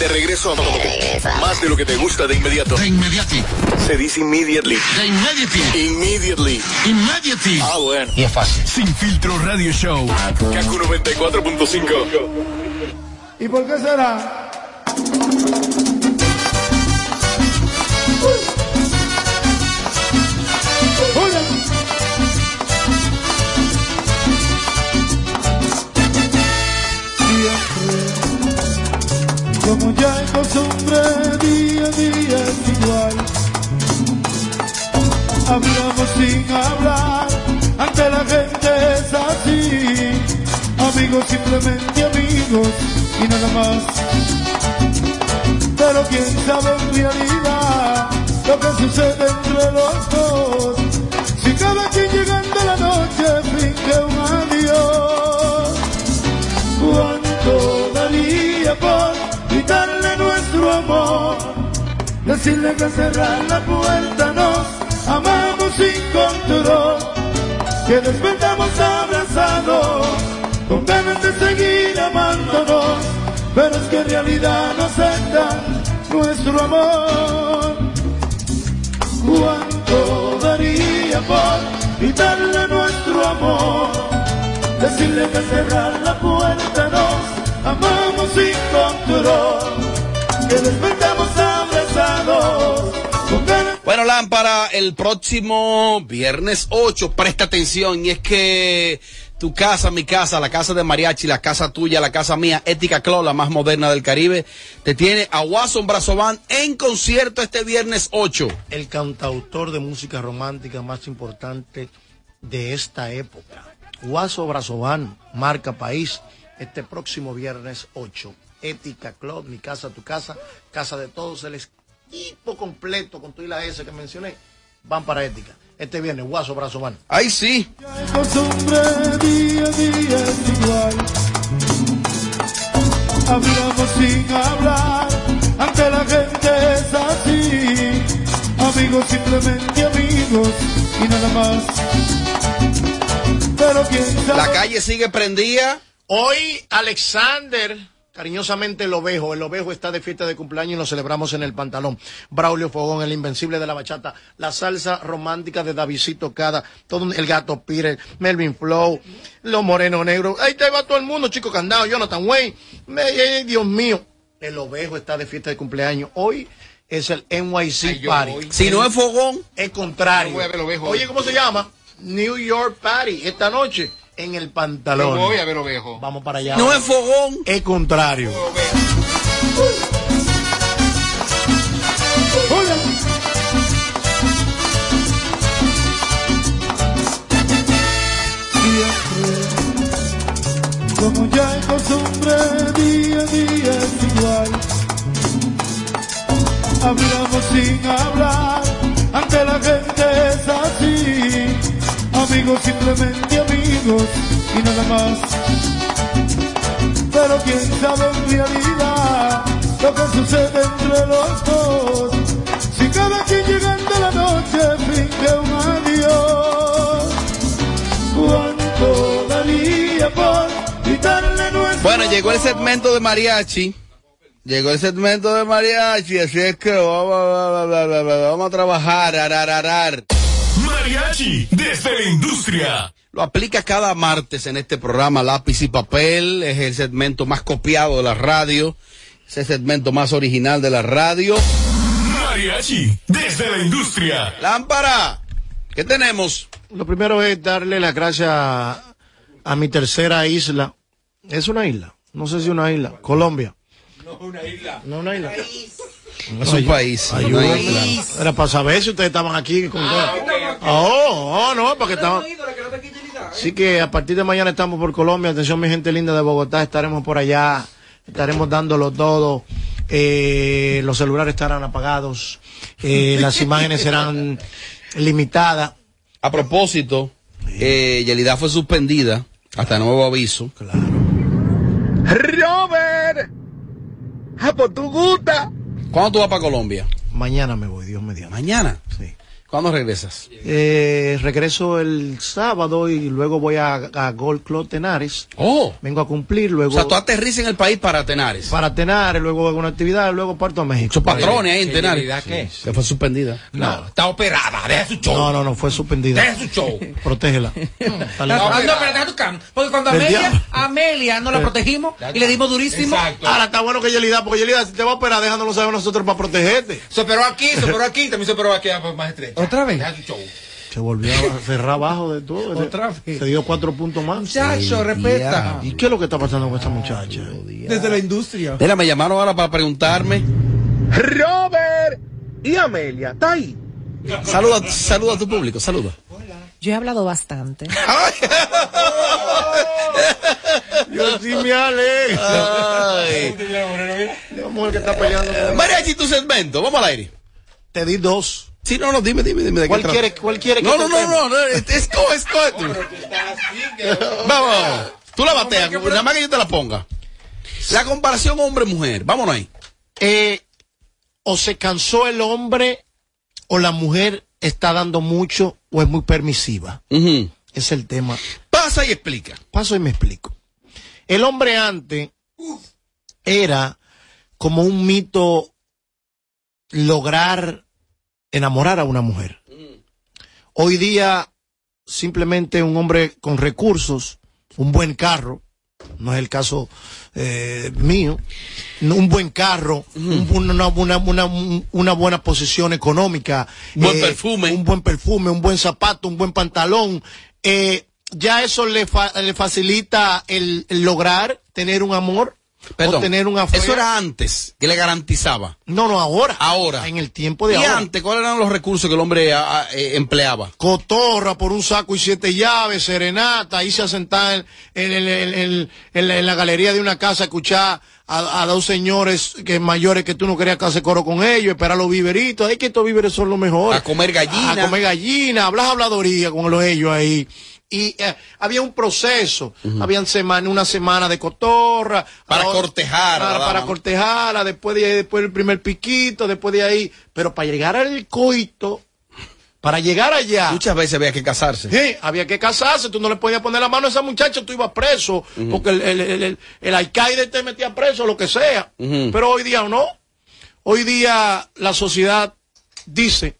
De regreso a más de lo que te gusta de inmediato. De inmediati. Se dice immediately. De immediately. Immediately. Immediately. Ah, bueno. Y es fácil. Sin filtro radio show. Kaku 94.5. ¿Y por qué será? Como ya es costumbre, día a día es igual. Hablamos sin hablar, ante la gente es así. Amigos, simplemente amigos y nada más. Pero quién sabe en realidad lo que sucede entre los dos. Si cada quien llegando Decirle que cerrar la puerta nos amamos sin control. Que despertamos abrazados con ganas de seguir amándonos, pero es que en realidad no aceptan nuestro amor. ¿Cuánto daría por quitarle nuestro amor? Decirle que cerrar la puerta nos amamos sin control, que despertamos abrazados con ganas Bueno, Lámpara, el próximo viernes 8, presta atención, y es que tu casa, mi casa, la casa de Mariachi, la casa tuya, la casa mía, Ética Club, la más moderna del Caribe, te tiene a Watson Brazovan en concierto este viernes 8. El cantautor de música romántica más importante de esta época. Guaso Brazovan, marca país, este próximo viernes 8. Ética Club, mi casa, tu casa, casa de todos, el equipo completo con tu y la S que mencioné, van para Ética. Este viernes, Guaso Brazovan. ¡Ay, sí! costumbre día a día es igual. Hablamos sin hablar, ante la gente es así. Amigos, simplemente amigos y nada más. Pero quién sabe. La calle sigue prendida. Hoy, Alexander, cariñosamente el ovejo, el ovejo está de fiesta de cumpleaños y lo celebramos en el pantalón. Braulio Fogón, el invencible de la bachata, la salsa romántica de Davidito Cada, todo el gato Peter, Melvin Flow, los morenos negros. Ahí te va todo el mundo, chico candado, Jonathan Wayne. Me- ay, Dios mío, el ovejo está de fiesta de cumpleaños. Hoy es el NYC Ay, Party. voy. Si no es fogón. Es contrario. Oye, ¿cómo se llama? New York Party, esta noche en el pantalón. Yo voy a ver ovejo. Vamos para allá. No es fogón. Es contrario. Como ya es costumbre, día a día es igual. Hablamos sin hablar, ante la gente es así. Amigos, simplemente amigos y nada más. Pero quién sabe en realidad lo que sucede entre los dos. Si cada quien llegando la noche finge un adiós. ¿Cuánto daría por quitarle nuestro Bueno, llegó el segmento de mariachi. Llegó el segmento de mariachi, así es que vamos, vamos, vamos a trabajar. Arararar. Mariachi, desde la industria. Lo aplica cada martes en este programa Lápiz y Papel. Es el segmento más copiado de la radio. Es el segmento más original de la radio. Mariachi, desde la industria. Lámpara, ¿qué tenemos? Lo primero es darle las gracias a, a mi tercera isla. ¿Es una isla? No sé si una isla. Colombia. No, una isla. No, una isla. Es un país. Una una isla. isla. Era para saber si ustedes estaban aquí. Con Oh, oh, no, porque estaban. Así que a partir de mañana estamos por Colombia. Atención, mi gente linda de Bogotá. Estaremos por allá. Estaremos dándolo todo. Eh, los celulares estarán apagados. Eh, las imágenes serán limitadas. A propósito, eh, Yelida fue suspendida hasta nuevo aviso. Robert, ¿a por tu gusta? ¿Cuándo tú vas para Colombia? Mañana me voy, Dios mediante. ¿Mañana? Sí. ¿Cuándo regresas? Eh, regreso el sábado y luego voy a, a Gold Club Tenares. Oh. Vengo a cumplir, luego O sea, tú aterrizas en el país para Tenares. para Tenares, luego hago una actividad, luego parto a México. Sus patrones ahí en ¿Qué Tenares. Yelida qué? Sí, Se fue suspendida. No, está operada, deja su show. No, no, no, fue suspendida. Deja su show. Protégela. Ah, no, pero deja tu cam. Porque cuando Amelia. Amelia no la protegimos y le dimos durísimo. Exacto. Ahora está bueno que Yelida, porque Yelida, si te va a operar, déjanos saber nosotros para protegerte. Se operó aquí, se operó aquí, también se operó aquí pues, más estrecho. ¿Otra vez? Se volvió a cerrar abajo de todo. Otra vez. Se dio cuatro puntos más. Muchacho, respeta. ¿Y qué es lo que está pasando con esta muchacha? Desde la industria. Mira, me llamaron ahora para preguntarme. Robert y Amelia, ¿está ahí? Saluda, saluda a tu público, saluda. Yo he hablado bastante. Yo sí me alegro. Ay. La mujer que está peleando. Mariachi, tu segmento, vamos al aire. Te di dos. Sí, no, no, dime, dime, dime. ¿de qué ¿Cuál quiere, cuál quiere que No, no, no, no, no, es- escoge, escoge tú. Vamos, tú la bateas, nada más que yo te la ponga. La comparación hombre-mujer, vámonos ahí. Eh, o se cansó el hombre o la mujer está dando mucho o es muy permisiva. Es el tema. Pasa y explica. Paso y me explico. El hombre antes era como un mito lograr enamorar a una mujer. Hoy día simplemente un hombre con recursos, un buen carro, no es el caso eh, mío, un buen carro, un- una, una- una- una buena posición económica, eh, Buen perfume. un buen perfume, un buen zapato, un buen pantalón, eh, ya eso le, fa- le facilita el, el lograr tener un amor Perdón, o tener una eso era antes, que le garantizaba. No, no, ahora. Ahora. En el tiempo de y ahora. antes, ¿cuáles eran los recursos que el hombre eh, empleaba? cotorra por un saco y siete llaves, serenata, irse a sentar en, en- en- en- la, en la galería de una casa, a escuchar a, a dos señores que mayores que tú no querías que hace coro con ellos, esperar los viveritos, es que estos víveres son los mejores. A comer gallina. A comer gallina, hablas habladoría con los ellos ahí. Y eh, había un proceso, habían semana, una semana de cotorra. Para a la otra- cortejar Para, para cortejarla, después de después el primer piquito, después de ahí. Pero para llegar al coito, para llegar allá. Muchas veces había que casarse. Sí, había que casarse, tú no le podías poner la mano a esa muchacha, tú ibas preso, porque el, el, el, el- el alcaide te metía preso, lo que sea. Pero hoy día no. Hoy día la sociedad dice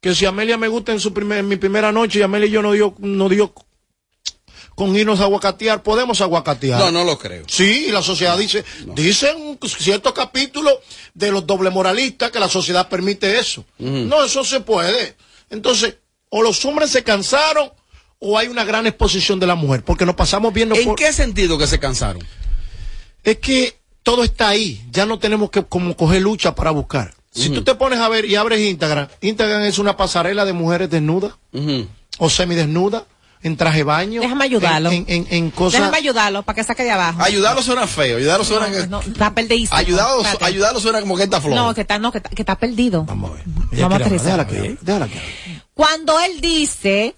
que si Amelia me gusta en, su primer, en mi primera noche y Amelia y yo no dio, no dio con irnos a aguacatear, podemos aguacatear. No, no lo creo. Sí, la sociedad dice, dicen ciertos capítulos de los doble moralistas que la sociedad permite eso. No, eso se puede. Entonces, o los hombres se cansaron o hay una gran exposición de la mujer, porque nos pasamos viendo ¿En por... qué sentido que se cansaron? Es que todo está ahí, ya no tenemos que como coger lucha para buscar. Si tú te pones a ver y abres Instagram, Instagram es una pasarela de mujeres desnudas o semidesnudas, en traje de baño. Déjame ayudarlo. En, en, en cosas... Déjame ayudarlo para que saque de abajo. Ayudarlo suena feo, ayudarlo suena que... No, está perdidísimo. Ayudarlo, suena como que está flojo. No, que está, no, que está, que está perdido. Vamos a ver. Vamos a aterrizar. déjala que déjala que. Cuando él dice,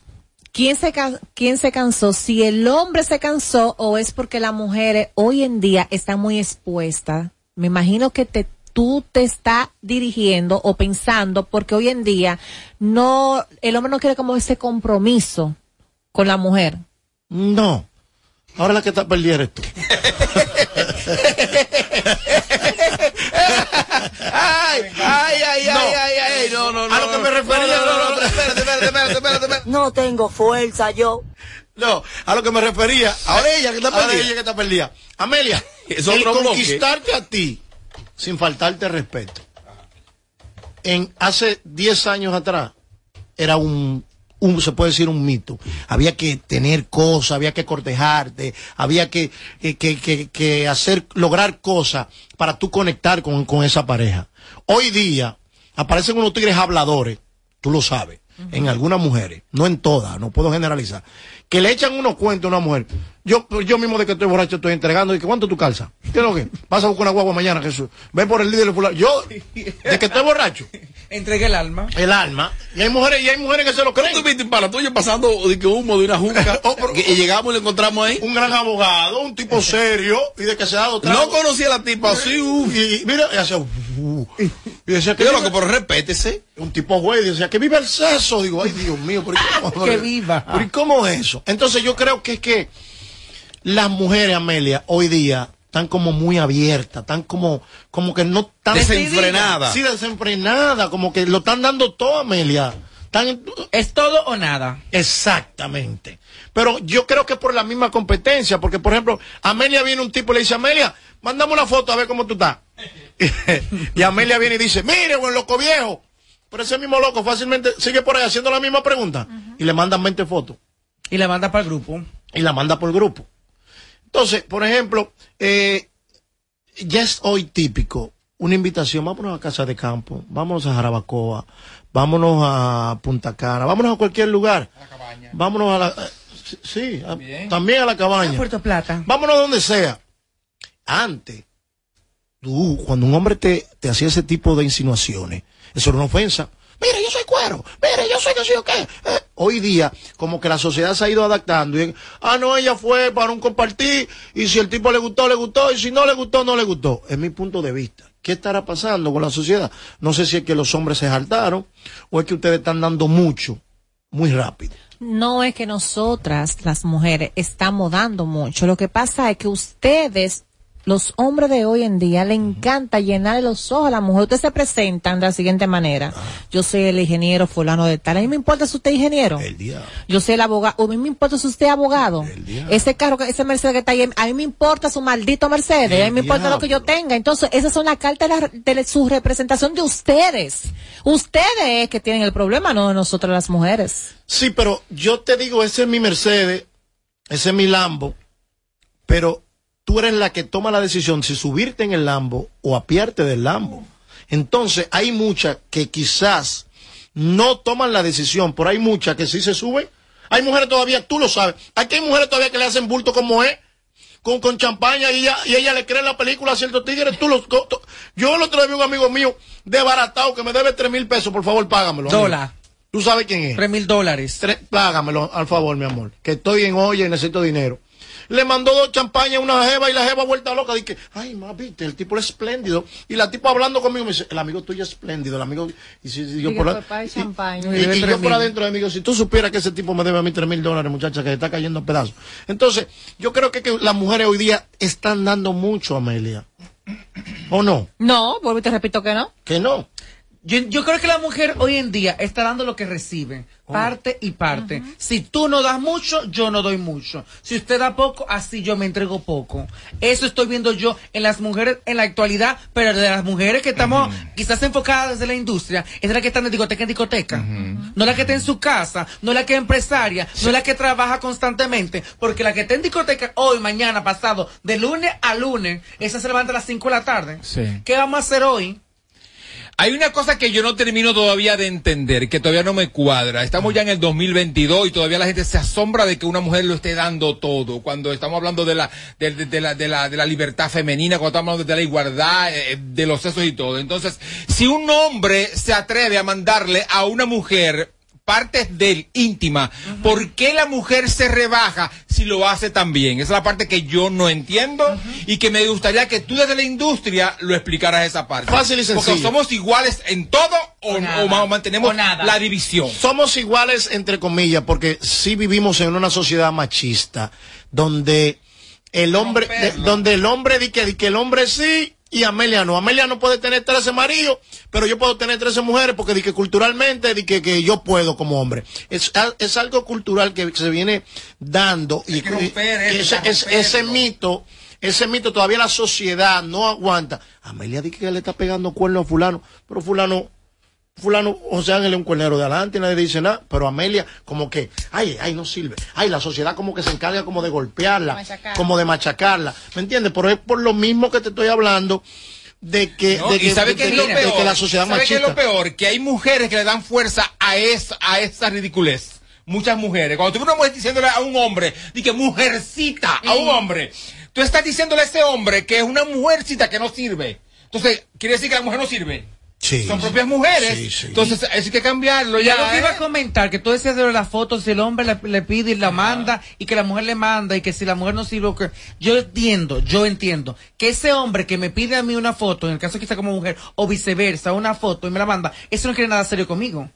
¿quién se, ¿quién se cansó? Si el hombre se cansó o es porque las mujeres hoy en día están muy expuestas. Me imagino que te, tú te estás dirigiendo o pensando porque hoy en día no, el hombre no quiere como ese compromiso con la mujer. No. Ahora la que está perdida eres tú. ay, ay, ay, No. ay, ay, ay, no, no, no. A lo que me refería, No, no, no, no, no, no. espérate, espérate, espérate, espérate, espérate. No tengo fuerza yo. No, a lo que me refería. Ahora ella que está ahora perdida. ella que está perdida. Amelia, Es el otro bloque. conquistarte a ti sin faltarte respeto. En hace 10 años atrás era un, un, se puede decir un mito. Había que tener cosas, había que cortejarte, había que, que, que, que- hacer, lograr cosas para tú conectar con, con esa pareja. Hoy día aparecen unos tigres habladores, tú lo sabes, en algunas mujeres, no en todas, no puedo generalizar, que le echan unos cuentos a una mujer. Yo, yo mismo de que estoy borracho estoy entregando y que ¿cuánto tú calzas? ¿Qué es lo que? Vas a buscar una guagua mañana, Jesús. Ven por el líder de fulano. Yo, de que estoy borracho, Entregue el alma. el alma, y hay mujeres, y hay mujeres que se lo creen. ¿Tú viste para tuyo pasando de que humo de una junca? Oh, pero- que- y llegamos y lo encontramos ahí. Un gran abogado, un tipo serio, y de que se ha dado trago. No conocía a la tipa así, uff. Y mira, y hacía, "Uf". y decía que Yo viva- loco, pero respétese. un tipo güey, decía que viva el sexo. Digo, ay Dios mío, pero ¿y cómo, Que viva. pero ¿y cómo es eso? Entonces yo creo que es que las mujeres, Amelia, hoy día están como muy abiertas, están como, como que no están Desenfrenada. Sí, desenfrenada, como que lo están dando todo, Amelia. Están, Es todo o nada. Exactamente. Pero yo creo que por la misma competencia, porque por ejemplo, Amelia viene un tipo y le dice, Amelia, mándame una foto a ver cómo tú estás. y Amelia viene y dice, mire, buen loco viejo. Pero ese mismo loco fácilmente sigue por ahí haciendo la misma pregunta. Y le mandan 20 fotos. Y la manda para el grupo. Y la manda por grupo. Entonces, por ejemplo, eh, ya es hoy típico una invitación, vámonos a Casa de Campo, vámonos a Jarabacoa, vámonos a Punta Cana, vámonos a cualquier lugar. Vámonos a la... eh, sí, a- también a la cabaña. Puerto Plata. Vámonos donde sea. Antes, tú, cuando un hombre te, te hacía ese tipo de insinuaciones, eso era una ofensa. Mira, yo soy cuero. Mira, yo soy que soy o qué. Eh, hoy día, como que la sociedad se ha ido adaptando. Y, ah, no, ella fue para un compartir. Y si el tipo le gustó, le gustó. Y si no le gustó, no le gustó. Es mi punto de vista. ¿Qué estará pasando con la sociedad? No sé si es que los hombres se saltaron o es que ustedes están dando mucho, muy rápido. No es que nosotras, las mujeres, estamos dando mucho. Lo que pasa es que ustedes, los hombres de hoy en día, le encanta llenar los ojos a la mujer. Ustedes se presentan de la siguiente manera. Yo soy el ingeniero fulano de tal. A mí me importa si usted es ingeniero. El día. Yo soy el abogado. A mí me importa si usted es abogado. Ese carro, que- ese Mercedes que está ahí, a mí me importa su maldito Mercedes. a mí me importa lo que yo tenga. Entonces, esas son las cartas de, la- de su representación de ustedes. Ustedes es que tienen el problema, no nosotros las mujeres. Sí, pero yo te digo, ese es mi Mercedes, ese es mi Lambo, pero tú eres la que toma la decisión si subirte en el Lambo o apiarte del Lambo. Entonces, hay muchas que quizás no toman la decisión, pero hay muchas que sí se suben. Hay mujeres todavía, tú lo sabes, aquí hay mujeres todavía que le hacen bulto como es, con, con champaña y ella, y ella le cree en la película a ciertos tigres. Tú los, to- yo el otro día vi un amigo mío desbaratado que me debe tres mil pesos, por favor, págamelo. Dólar. ¿Tú sabes quién es? Tres mil dólares. Págamelo, al favor, mi amor. Que estoy en olla y necesito dinero. Le mandó dos champañas a una jeva y la jeva vuelta loca. Dije, ay, ma, viste, el tipo es espléndido. Y la tipa hablando conmigo me dice, el amigo tuyo es espléndido. El amigo. Y, si, si yo por la- y, y yo por adentro de mí, digo, si tú supieras que ese tipo me debe a mí tres mil dólares, muchacha, que se está cayendo a pedazos. Entonces, yo creo que, que las mujeres hoy día están dando mucho, Amelia. ¿O no? No, vuelvo y te repito que no. Que no. Yo, yo creo que la mujer hoy en día está dando lo que recibe, parte y parte. Si tú no das mucho, yo no doy mucho. Si usted da poco, así yo me entrego poco. Eso estoy viendo yo en las mujeres en la actualidad, pero de las mujeres que estamos quizás enfocadas desde la industria, es la que está en discoteca en discoteca. No la que está en su casa, no la que es empresaria, no la que trabaja constantemente, porque la que está en discoteca hoy, mañana, pasado, de lunes a lunes, esa se levanta a las 5 de la tarde. Sí. ¿Qué vamos a hacer hoy? Hay una cosa que yo no termino todavía de entender, que todavía no me cuadra. Estamos ya en el 2022 y todavía la gente se asombra de que una mujer lo esté dando todo. Cuando estamos hablando de la, de, de- de la, de la, de la libertad femenina, cuando estamos hablando de la igualdad, eh, de los sexos y todo. Entonces, si un hombre se atreve a mandarle a una mujer partes de él íntima, ¿por qué la mujer se rebaja si lo hace también? Esa es la parte que yo no entiendo y que me gustaría que tú desde la industria lo explicaras esa parte. Fácil y Porque sencillo. somos iguales en todo o, o ma- mantenemos la división. Somos iguales, entre comillas, porque sí vivimos en una sociedad machista, donde el hombre, de- donde el hombre di que, di que el hombre sí y Amelia no. Amelia no puede tener 13 maridos, pero yo puedo tener 13 mujeres porque di que culturalmente di que, que yo puedo como hombre. Es, es algo cultural que se viene dando y romper ese, ese- mito, ese mito todavía la sociedad no aguanta. Amelia dice que le está pegando cuerno a fulano, pero fulano fulano José Ángel es un cuernero de adelante y nadie dice nada, pero Amelia como que, ay, ay, no sirve. Ay, la sociedad como que se encarga como de golpearla, como de machacarla. ¿Me entiendes? Pero es por lo mismo que te estoy hablando de que, No, de que, sabe de es que- lo de peor. que la sociedad ¿Sabe qué es machista. lo peor? Que hay mujeres que le dan fuerza a esa, a esa ridiculez. Muchas mujeres. Cuando tú ves una mujer diciéndole a un hombre, di que mujercita a un hombre, tú estás diciéndole a ese hombre que es una mujercita que no sirve. Entonces, quiere decir que la mujer no sirve. Sí. Son propias mujeres. Entonces, eso hay que cambiarlo Y ya. algo que iba ¿eh? a comentar, que tú decías de las fotos, si el hombre le, le pide y la manda, y que la mujer le manda, y que si la mujer no sirve, que yo entiendo, yo entiendo, que ese hombre que me pide a mí una foto, en el caso que está como mujer, o viceversa, una foto y me la manda, ese no quiere nada serio conmigo.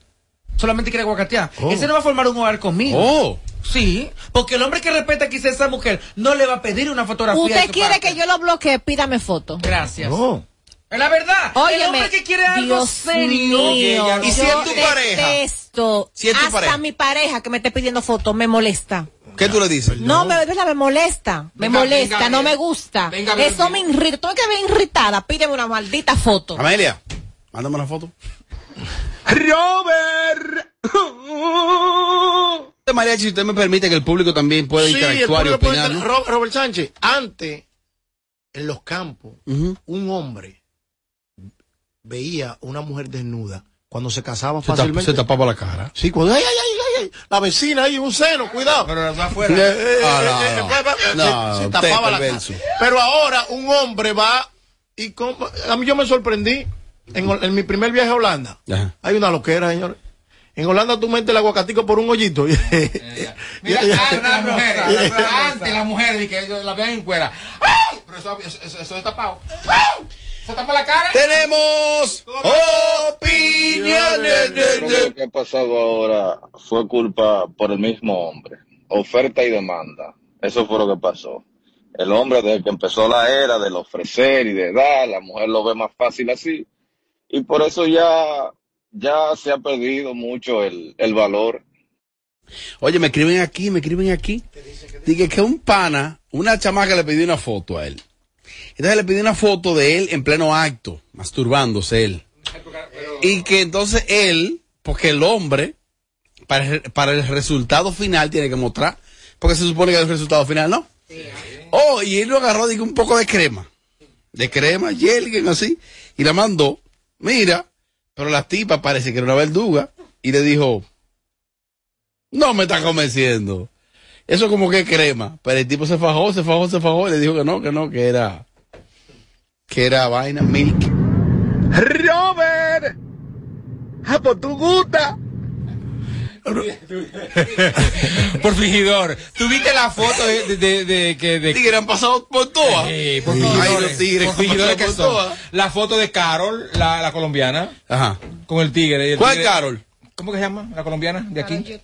Solamente quiere aguacatear. Oh. Ese no va a formar un hogar conmigo. Oh. Sí, porque el hombre que respeta quizá a esa mujer no le va a pedir una fotografía. Usted quiere parte. que yo lo bloquee, pídame foto. Gracias. No. Es la verdad. el Óyeme, hombre que quiere algo Dios serio. mío, ¿Y si es tu pareja? detesto. Si es tu Hasta pareja. mi pareja que me esté pidiendo fotos me molesta. ¿Qué tú le dices? No, me, me molesta, me Venga, molesta, venga, no me gusta. Eso me irrita. Tú me quedas bien irritada, pídeme una maldita foto. Amelia, mándame una foto. Robert. Mariachi, si usted me permite que el público también pueda Sí, el interactuar y puede opinar. Robert Sánchez, antes, en los campos, un hombre veía una mujer desnuda cuando se casaba Se, tap- fácilmente. se tapaba la cara. Sí, cuando, ay, ay, ay, ay, ay, la vecina ahí, un seno, cuidado. Pero no Eh, afuera. eh, eh, Ah, no, eh, no. eh, eh, No, se, se tapaba la cara. Pero ahora un hombre va y compra- a mí yo me sorprendí en, en mi primer viaje a Holanda. Ajá. Hay una loquera, señores. En Holanda tú metes el aguacatico por un hollito. Mira, antes las mujeres, antes las mujeres, y que ellos la vean en cuera. ¡Ay! Pero eso, eso, eso, eso es tapado. ¡Ay! ¿Se tapa la cara? Tenemos opiniones. Lo que ha pasado ahora fue culpa por el mismo hombre. Oferta y demanda. Eso fue lo que pasó. El hombre desde que empezó la era del ofrecer y de dar, la mujer lo ve más fácil así. Y por eso ya, ya se ha perdido mucho el, el valor. Oye, me escriben aquí, me escriben aquí. Dije que un pana, una chamaca le pidió una foto a él. Entonces le pidió una foto de él en pleno acto, masturbándose él. Y que entonces él, porque el hombre, para el, para el resultado final tiene que mostrar, porque se supone que es el resultado final, ¿no? Oh, y él lo agarró, digo, un poco de crema. De crema, Jelgen, así. Y la mandó. Mira, pero la tipa parece que era una verduga. Y le dijo, no me está convenciendo. Eso como que es crema. Pero el tipo se fajó, se fajó, se fajó y le dijo que no, que no, que era. Que era vaina, milk. Robert. Ah, pues tú gusta. Por fingidor. ¿Tuviste la foto de, de, de, de que de, Tigres han pasado por todas. Sí, por Sí. fingidores. Ay, los tigres por fingidores que por son. todas. La foto de Carol, la, la colombiana, Ajá. con el tigre. y el ¿Cuál tigre- Carol? ¿Cómo que se llama? La colombiana de aquí.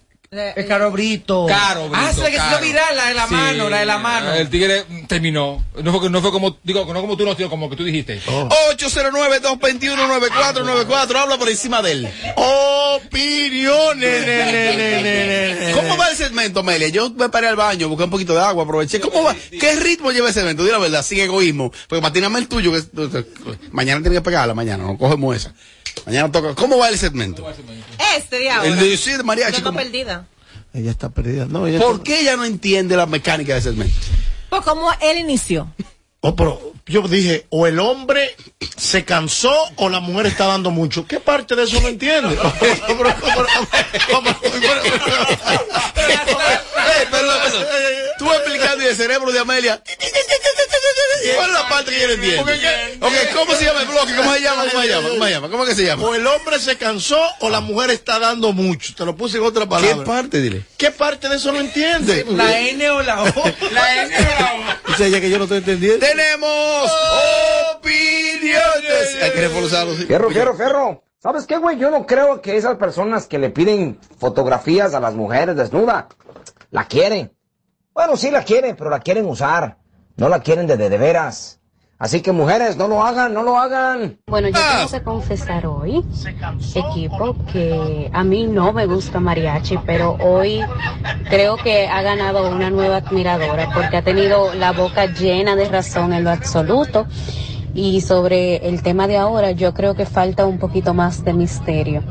Es Caro Brito. Caro Brito, Ah, esa es la que se viral, la de la Sí, mano, la de la mano. El tigre terminó. No fue, no fue como, digo, no como tú, no, sino como que tú dijiste. Oh. 809-221-9494. Habla por encima de él. Opiniones. ne, ne, ne, ne, ne. ¿Cómo va el segmento, Amelia? Yo me paré al baño, busqué un poquito de agua, aproveché. ¿Cómo va? ¿Qué ritmo lleva ese evento? Dile la verdad, sin egoísmo. Porque patíname el tuyo, que es- mañana tiene que pegarla, mañana, no cogemos esa. Mañana toca. ¿Cómo va el segmento? Este de ahora. El de sí, de perdida. Ella está perdida. No, ella ¿Por está- qué ella no entiende la mecánica de segmento? Pues como él inició. Oh, pero yo dije, o el hombre se cansó o la mujer está dando mucho. ¿Qué parte de eso no entiende? Eh. Tú explicando y el cerebro de Amelia. ¿Cuál es la parte que yo no entiendo? Ok, ¿cómo se llama el bloque? ¿Cómo se llama? ¿Cómo se llama? ¿Cómo se llama? ¿Cómo que se llama? O el hombre se cansó o la mujer está dando mucho. Te lo puse en otra ¿Qué palabra. parte, dile? ¿Qué parte de eso no entiende? La N o la O. La N o la O. Dice ella que yo no estoy entendiendo. Tenemos opiniones. Hay que reforzarlo. sí. Fierro, fierro, fierro. ¿Sabes qué, güey? Yo no creo que esas personas que le piden fotografías a las mujeres desnuda la quieren. Bueno, sí la quieren, pero la quieren usar. No la quieren de de, de veras. Así que mujeres, no lo hagan, no lo hagan. Bueno, yo tengo que confesar hoy, equipo, que a mí no me gusta mariachi, pero hoy creo que ha ganado una nueva admiradora porque ha tenido la boca llena de razón en lo absoluto. Y sobre el tema de ahora, yo creo que falta un poquito más de misterio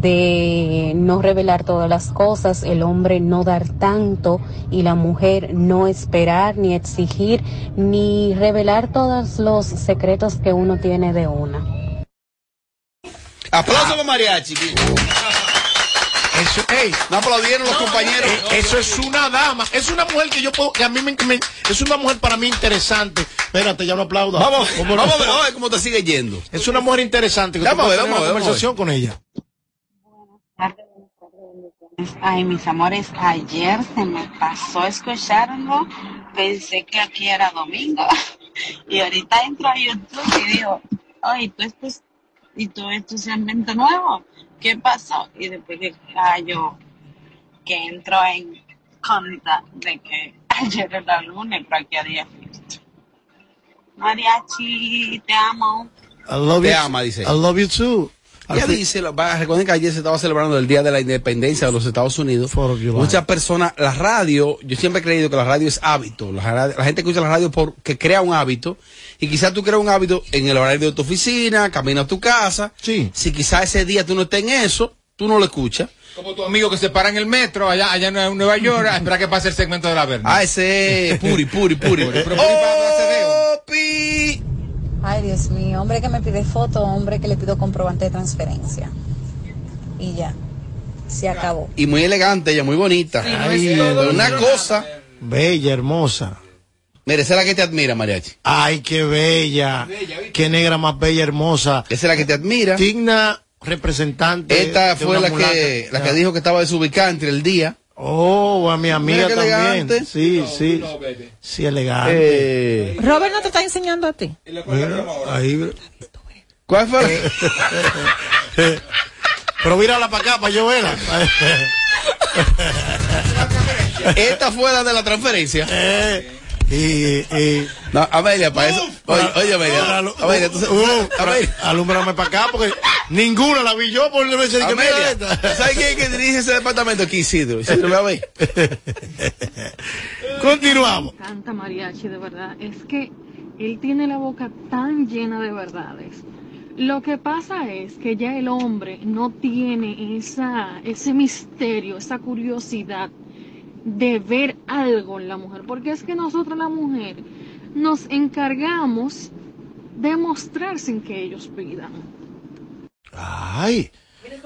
de no revelar todas las cosas, el hombre no dar tanto y la mujer no esperar ni exigir ni revelar todos los secretos que uno tiene de una. Aplauso para mariachi. Eso, ey, No aplaudieron los compañeros. eh, eso es una dama. Es una mujer que yo puedo, que a mí me, me- es una mujer para mí interesante. Espérate, ya no aplaudo. Vamos, vamos vamos a ver cómo te sigue yendo. Es una mujer interesante. Que Vamos a ver, a vamos a ver. conversación con ella. Ay, mis amores, ayer se me pasó escucharlo, pensé que aquí era domingo y ahorita entro a YouTube y digo, ay, tú estás, y tú tu segmento nuevo, ¿qué pasó? Y después que yo que entro en cuenta de que ayer era lunes, pero aquí a día fiesta. Mariachi, te amo. I love Te you. ama, dice. I love you too. Ella dice, recuerden que ayer se estaba celebrando el Día de la Independencia de los Estados Unidos. Muchas personas, la radio, yo siempre he creído que la radio es hábito. La, gente que usa la radio porque crea un hábito. Y quizás tú creas un hábito en el horario de tu oficina, camino a tu casa. Sí. Si quizás ese día tú no estés en eso, tú no lo escuchas. Como tu amigo que se para en el metro allá, allá en Nueva York a esperar que pase el segmento de la verna. Ah, ese es Puri, Puri, Puri. Pero Puri. Opi. Ay, Dios mío, hombre que me pide foto, hombre que le pido comprobante de transferencia. Y ya, se acabó. Y muy elegante, ella muy bonita. Ay, una cosa. Bella, hermosa. Mire, esa es la que te admira, Mariachi. Ay, qué bella. Qué negra más bella, hermosa. Esa es la que te admira. Digna representante. Esta de fue una la mulata. que, la que dijo que estaba desubicada entre el día. Oh, a mi amiga también. elegante. Sí, sí. Sí, elegante. Eh, Robert no te está enseñando a ti. Mira, ahí. ¿Cuál fue? Pero mírala para acá, para yo verla. Esta fue la de la transferencia. Eh, y, y, No, Amelia, para eso. Oye, oye, Amelia. Uh, Amelia. alúmbrame para acá porque ninguna la vi yo por el que Amelia, esta. ¿sabes quién es que dirige ese departamento aquí, Isidro? Ve. Continuamos. Me encanta mariachi, de verdad. Es que él tiene la boca tan llena de verdades. Lo que pasa es que ya el hombre no tiene esa, ese misterio, esa curiosidad de ver algo en la mujer. Porque es que nosotros la mujer nos encargamos de mostrar sin que ellos pidan. Ay.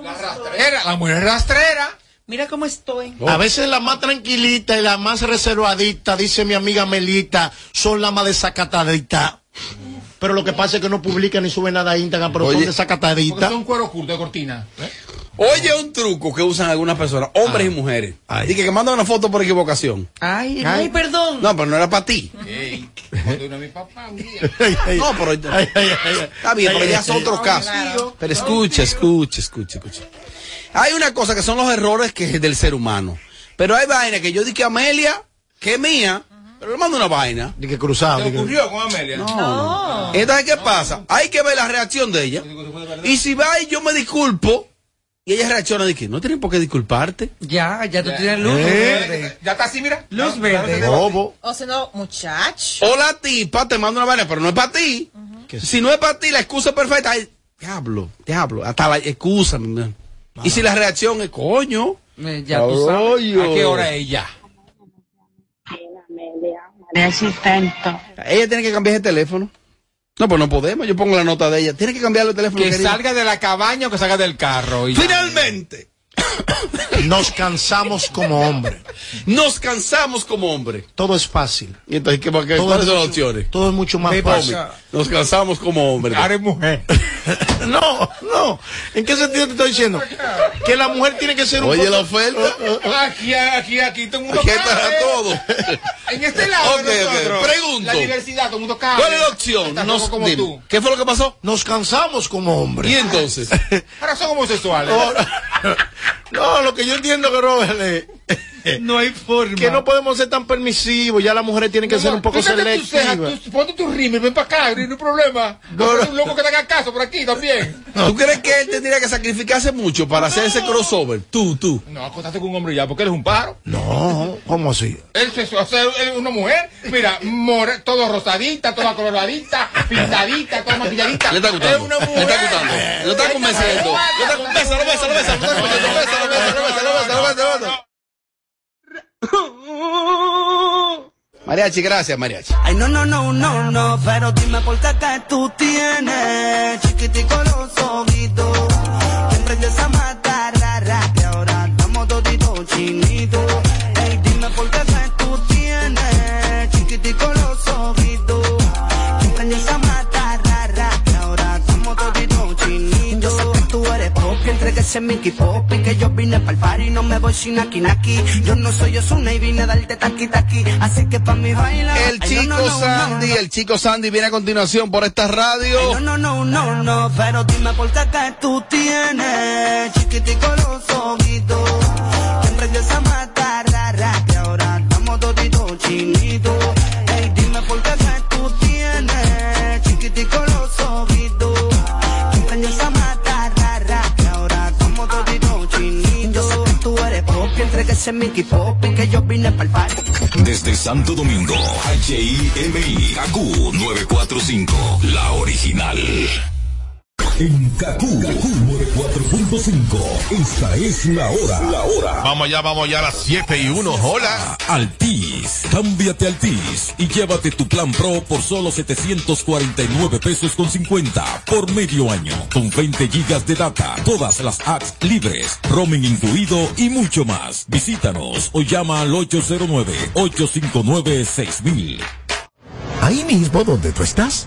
La rastrera, la mujer rastrera. Mira cómo estoy. A veces la más tranquilita y la más reservadita, dice mi amiga Melita, son la más desacatadita. Pero lo que pasa es que no publican ni suben nada a Instagram, pero son Oye. Desacataditas. son cuero oculto de cortina. ¿eh? Oye, un truco que usan algunas personas, hombres y mujeres. Y que, que mandan una foto por equivocación. Ay, ay, perdón. No, pero no era para ti. Cuando vino mi papá un día. No, pero está bien, pero ya es otro caso. Pero escucha, escucha, escucha, escucha. Hay una cosa que son los errores que es del ser humano. Pero hay vaina que yo dije Amelia, que es mía, pero le mando una vaina. De que cruzado. ¿Te ocurrió con Amelia? No. Entonces, ¿qué pasa? Hay que ver la reacción de ella. Y si va y yo me disculpo, y ella reacciona de que no tienen por qué disculparte. Ya, ya tú tienes luz Eh. verde. Ya está así, mira. Luz verde. Bobo. O sea, no, muchacho. O la tipa te manda una vaina, pero no es para ti. Si no es para ti, la excusa perfecta es, diablo, diablo, hasta la excusa. man. Y si la reacción es, coño. Eh, Ya tú sabes. ¿A qué hora es ya? Ella tiene que cambiar ese teléfono. No, pues no podemos. Yo pongo la nota de ella. Tiene que cambiar el teléfono. Que querida. salga de la cabaña o que salga del carro. y. Finalmente, Nos cansamos como hombres. nos cansamos como hombres. Todo es fácil. ¿Y entonces qué, qué- Todo cuáles es son las mucho- opciones? Todo es mucho más fácil. Nos cansamos como hombres. Ahora es mujer. No, no. ¿En qué sentido te estoy diciendo? Que la mujer tiene que ser un Oye, poco- la oferta. Aquí, aquí, aquí, todo el mundo Aquí cabe. está todo. En este lado Ok, de ok. nosotros. Pregunto. La diversidad, todo el mundo cabe. ¿Cuál es la opción? Nos- como dime. tú. ¿Qué fue lo que pasó? Nos cansamos como hombres. ¿Y entonces? Ahora son homosexuales. No, no, lo que yo entiendo que Robert es No hay forma. Que no podemos ser tan permisivos, ya las mujeres tienen que ser un poco selectivas. ponte tu rímel, ven para acá, no hay problema. No, un loco que te haga caso por aquí también. ¿Tú crees que él tendría que sacrificarse mucho para hacer ese crossover? Tú, tú. No, acostate con un hombre ya, porque él es un pájaro. No, ¿cómo así? Él, se- o sea, él es una mujer, mira, more, todo rosadita, toda coloradita, pintadita, toda maquilladita. Le está gustando. Es una Le mujer. está gustando. Lo está convenciendo. Lo está- Bésalo, bésalo, bésalo. Lo está convenciendo. Bésalo, bésalo, bésalo, bésalo, bésalo, bésalo. Mariachi, gracias, Mariachi. Ay, no, no, no, no, no, pero dime por qué que tú tienes chiquitico los ojitos. Que emprendes a matar, rara, que ahora estamos toditos chinitos. Ey, dime por qué que tú tienes chiquitico los ojitos. Que emprendes a matar, rara, que ahora estamos toditos chinitos. Yo sé que tú eres pop, que entregues ese Mickey y no me voy sin aquí, aquí. Yo no soy Osuna y vine a darte taqui, taqui. Así que pa' mi baila. El Ay, chico no, no, no, Sandy, no, el chico Sandy viene a continuación por esta radio. No, no, no, no, no, pero dime por qué que tú tienes chiquitico los ojitos. Que emprendes a matar, ese Mickey Pop y que yo vine pa'l party. Desde Santo Domingo, HIMI, KQ 945, la original. En KQ 4.5, esta es la hora. La hora. Vamos ya, vamos ya a las 7 y 1. Hola. Altis, cámbiate Altis y llévate tu plan Pro por solo 749 pesos con 50 por medio año, con 20 gigas de data, todas las apps libres, roaming incluido y mucho más. Visítanos o llama al 809-859-6000. Ahí mismo donde tú estás.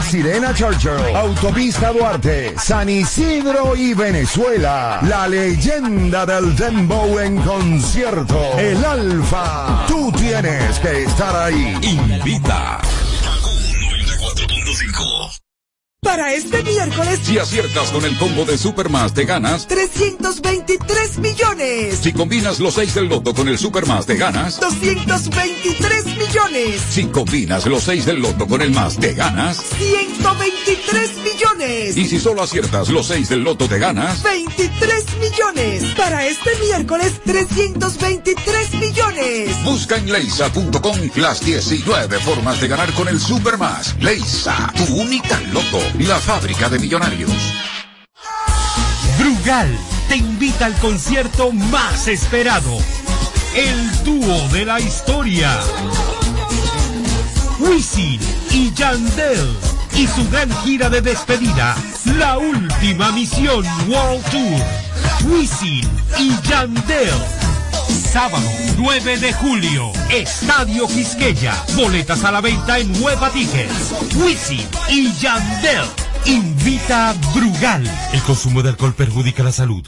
Sirena Churchill, Autopista Duarte, San Isidro y Venezuela. La leyenda del Dembow en concierto. El Alfa. Tú tienes que estar ahí. Invita. Para este miércoles, Si aciertas con el combo de Supermas te ganas. 323 millones. Si combinas los 6 del loto con el Supermas te ganas. 223 millones. Si combinas los 6 del loto con el más te ganas. 123 millones. Y si solo aciertas los 6 del loto te ganas. 23 millones. Para este miércoles, 323 millones. Busca en leisa.com las 19 formas de ganar con el Supermas. Leisa, tu única loto, la fábrica de millonarios. Brugal te invita al concierto más esperado. El dúo de la historia. Wisin y Yandel. Y su gran gira de despedida. La última misión World Tour. Wisin y Yandel. Sábado 9 de julio, Estadio Quisqueya. Boletas a la venta en Nueva Tickets. Wisin y Yandel. Invita a Brugal. El consumo de alcohol perjudica la salud.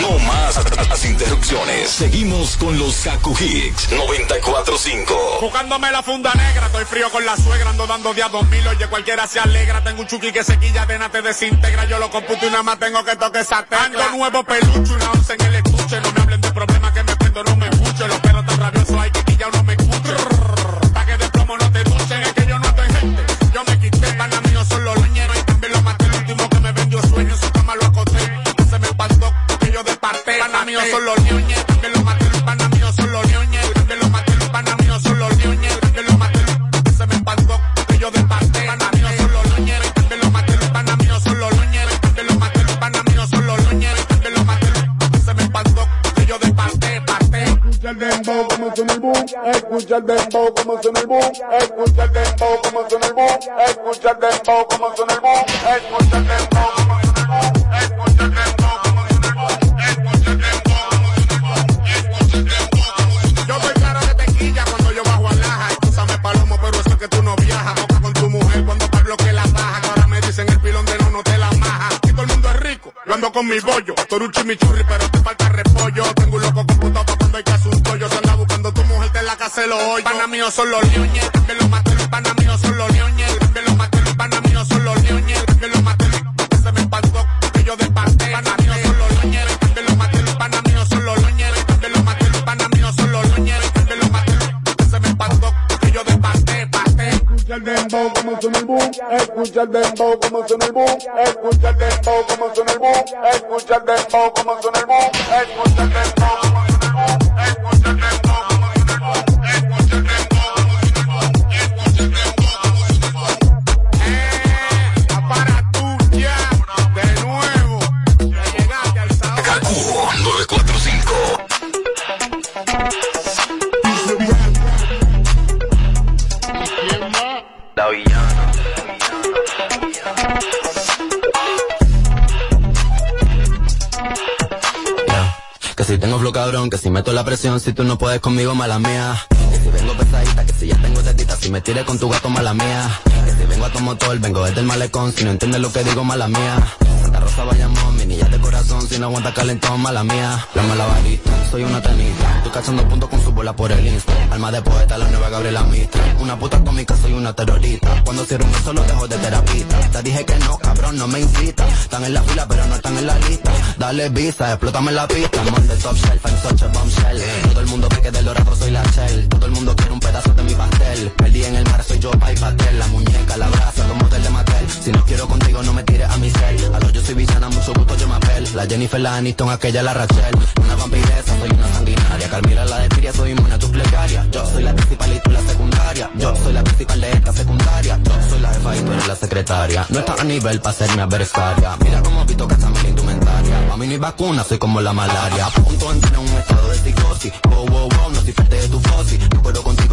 No más las interrupciones. Seguimos con los Kaku Hicks 945. Buscándome la funda negra, estoy frío con la suegra, ando dando días dos mil, oye cualquiera se alegra, tengo un chuki que se quilla, de nada te desintegra, yo lo computo y nada más tengo que toque esa tecla. Ando nuevo peluche, una once en el estuche, no me hablen de problemas watching me move. Hoyo, pana mío son los leoñes, también los maté, pana mío son los también los maté, pana mío son los leoñes, también los maté, se me espantó, que yo desparté, pana mío son los leoñes, también los los leoñes, también los maté, pana mío son los leoñes, también los se me espantó, que yo desparté, parté. Escucha el dembow como suena el boom, escucha el dembow como suena el boom, escucha el dembow como suena el boom, escucha el tú no puedes conmigo, mala mía. Que si vengo pesadita, que si ya tengo tetita, si me tires con tu gato, mala mía. Que si vengo a tu motor, vengo desde el malecón, si no entiendes lo que digo, mala mía. Santa Rosa de corazón, si no aguanta calentón, mala mía. La malabarista, soy una tenista, estoy cachando puntos con su bola por el insta. Alma de poeta, la nueva Gabriela Mistral. Una puta cómica, soy una terrorista. Cuando cierro un beso lo dejo de terapista. Te dije que no, cabrón, no me incita. Están en la fila, pero no están en la lista. Dale visa, explótame la pista. I'm on the top shelf, I'm such a bombshell. Todo el mundo ve que del dorado soy la shell. Todo el mundo quiere un pedazo de mi pastel. Perdí en el mar, soy yo, pa' y pastel. La muñeca, la brasa, como del de Mattel. Si no quiero contigo, no me tires a mi cel. A lo yo soy villana, mucho gusto, yo me apel. La Jennifer, la Aniston, aquella, la Rachel. Una vampiresa, soy una sanguinaria. Carmila, la de Tiria, soy inmune a plegarias. Yo soy la principal y tú la secundaria. Yo soy la principal de esta secundaria. Yo soy la jefa y tú eres la secretaria. No estás a nivel para ser mi adversaria. Mira cómo Vito gasta mi indumentaria. A mí no hay vacuna, soy como la malaria. Punto en un estado de psicosis. Wow, wow, wow, no soy parte de tu fosi.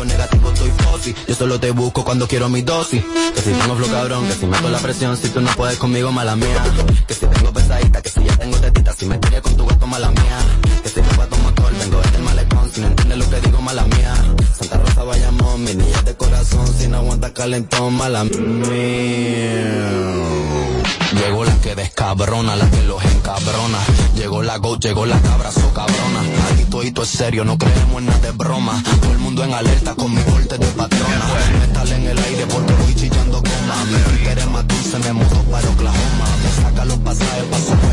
Negativo, estoy fosi. Yo solo te busco cuando quiero mi dosis. Que si tengo flow cabrón, que si meto la presión, si tú no puedes conmigo, mala mía. Que si tengo pesadita, que si ya tengo tetita, si me tiré con tu gato, mala mía. Que si me tu motor, vengo desde malecón, si no entiendes lo que digo, mala mía. Santa Rosa Bayamón, mi niña de corazón, si no aguanta calentón, mala mía. Llegó la que descabrona, la que los encabrona. Llegó la go, llegó la cabra, so cabrona. Aquí todo es serio, no creemos en nada de broma. Todo el mundo en alerta con mi corte de patrona. Metal en el aire porque voy chillando goma. Mi eres más dulce, me mudó para Oklahoma. Me saca los pasajes pa'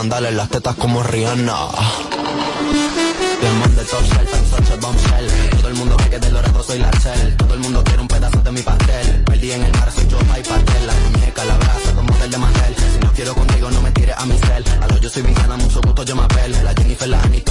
En las tetas como Rihanna. Diamond de top shelf, I'm such a bombshell. Todo el mundo cree que del dorado soy la shell. Todo el mundo quiere un pedazo de mi pastel. Perdí en el mar, soy yo, y pastel. La muñeca, la brasa, como del de Mantel. Si no quiero contigo, no me tires a mi cel. A lo yo soy villana, mucho gusto, yo me apel. La Jennifer, la Aniston,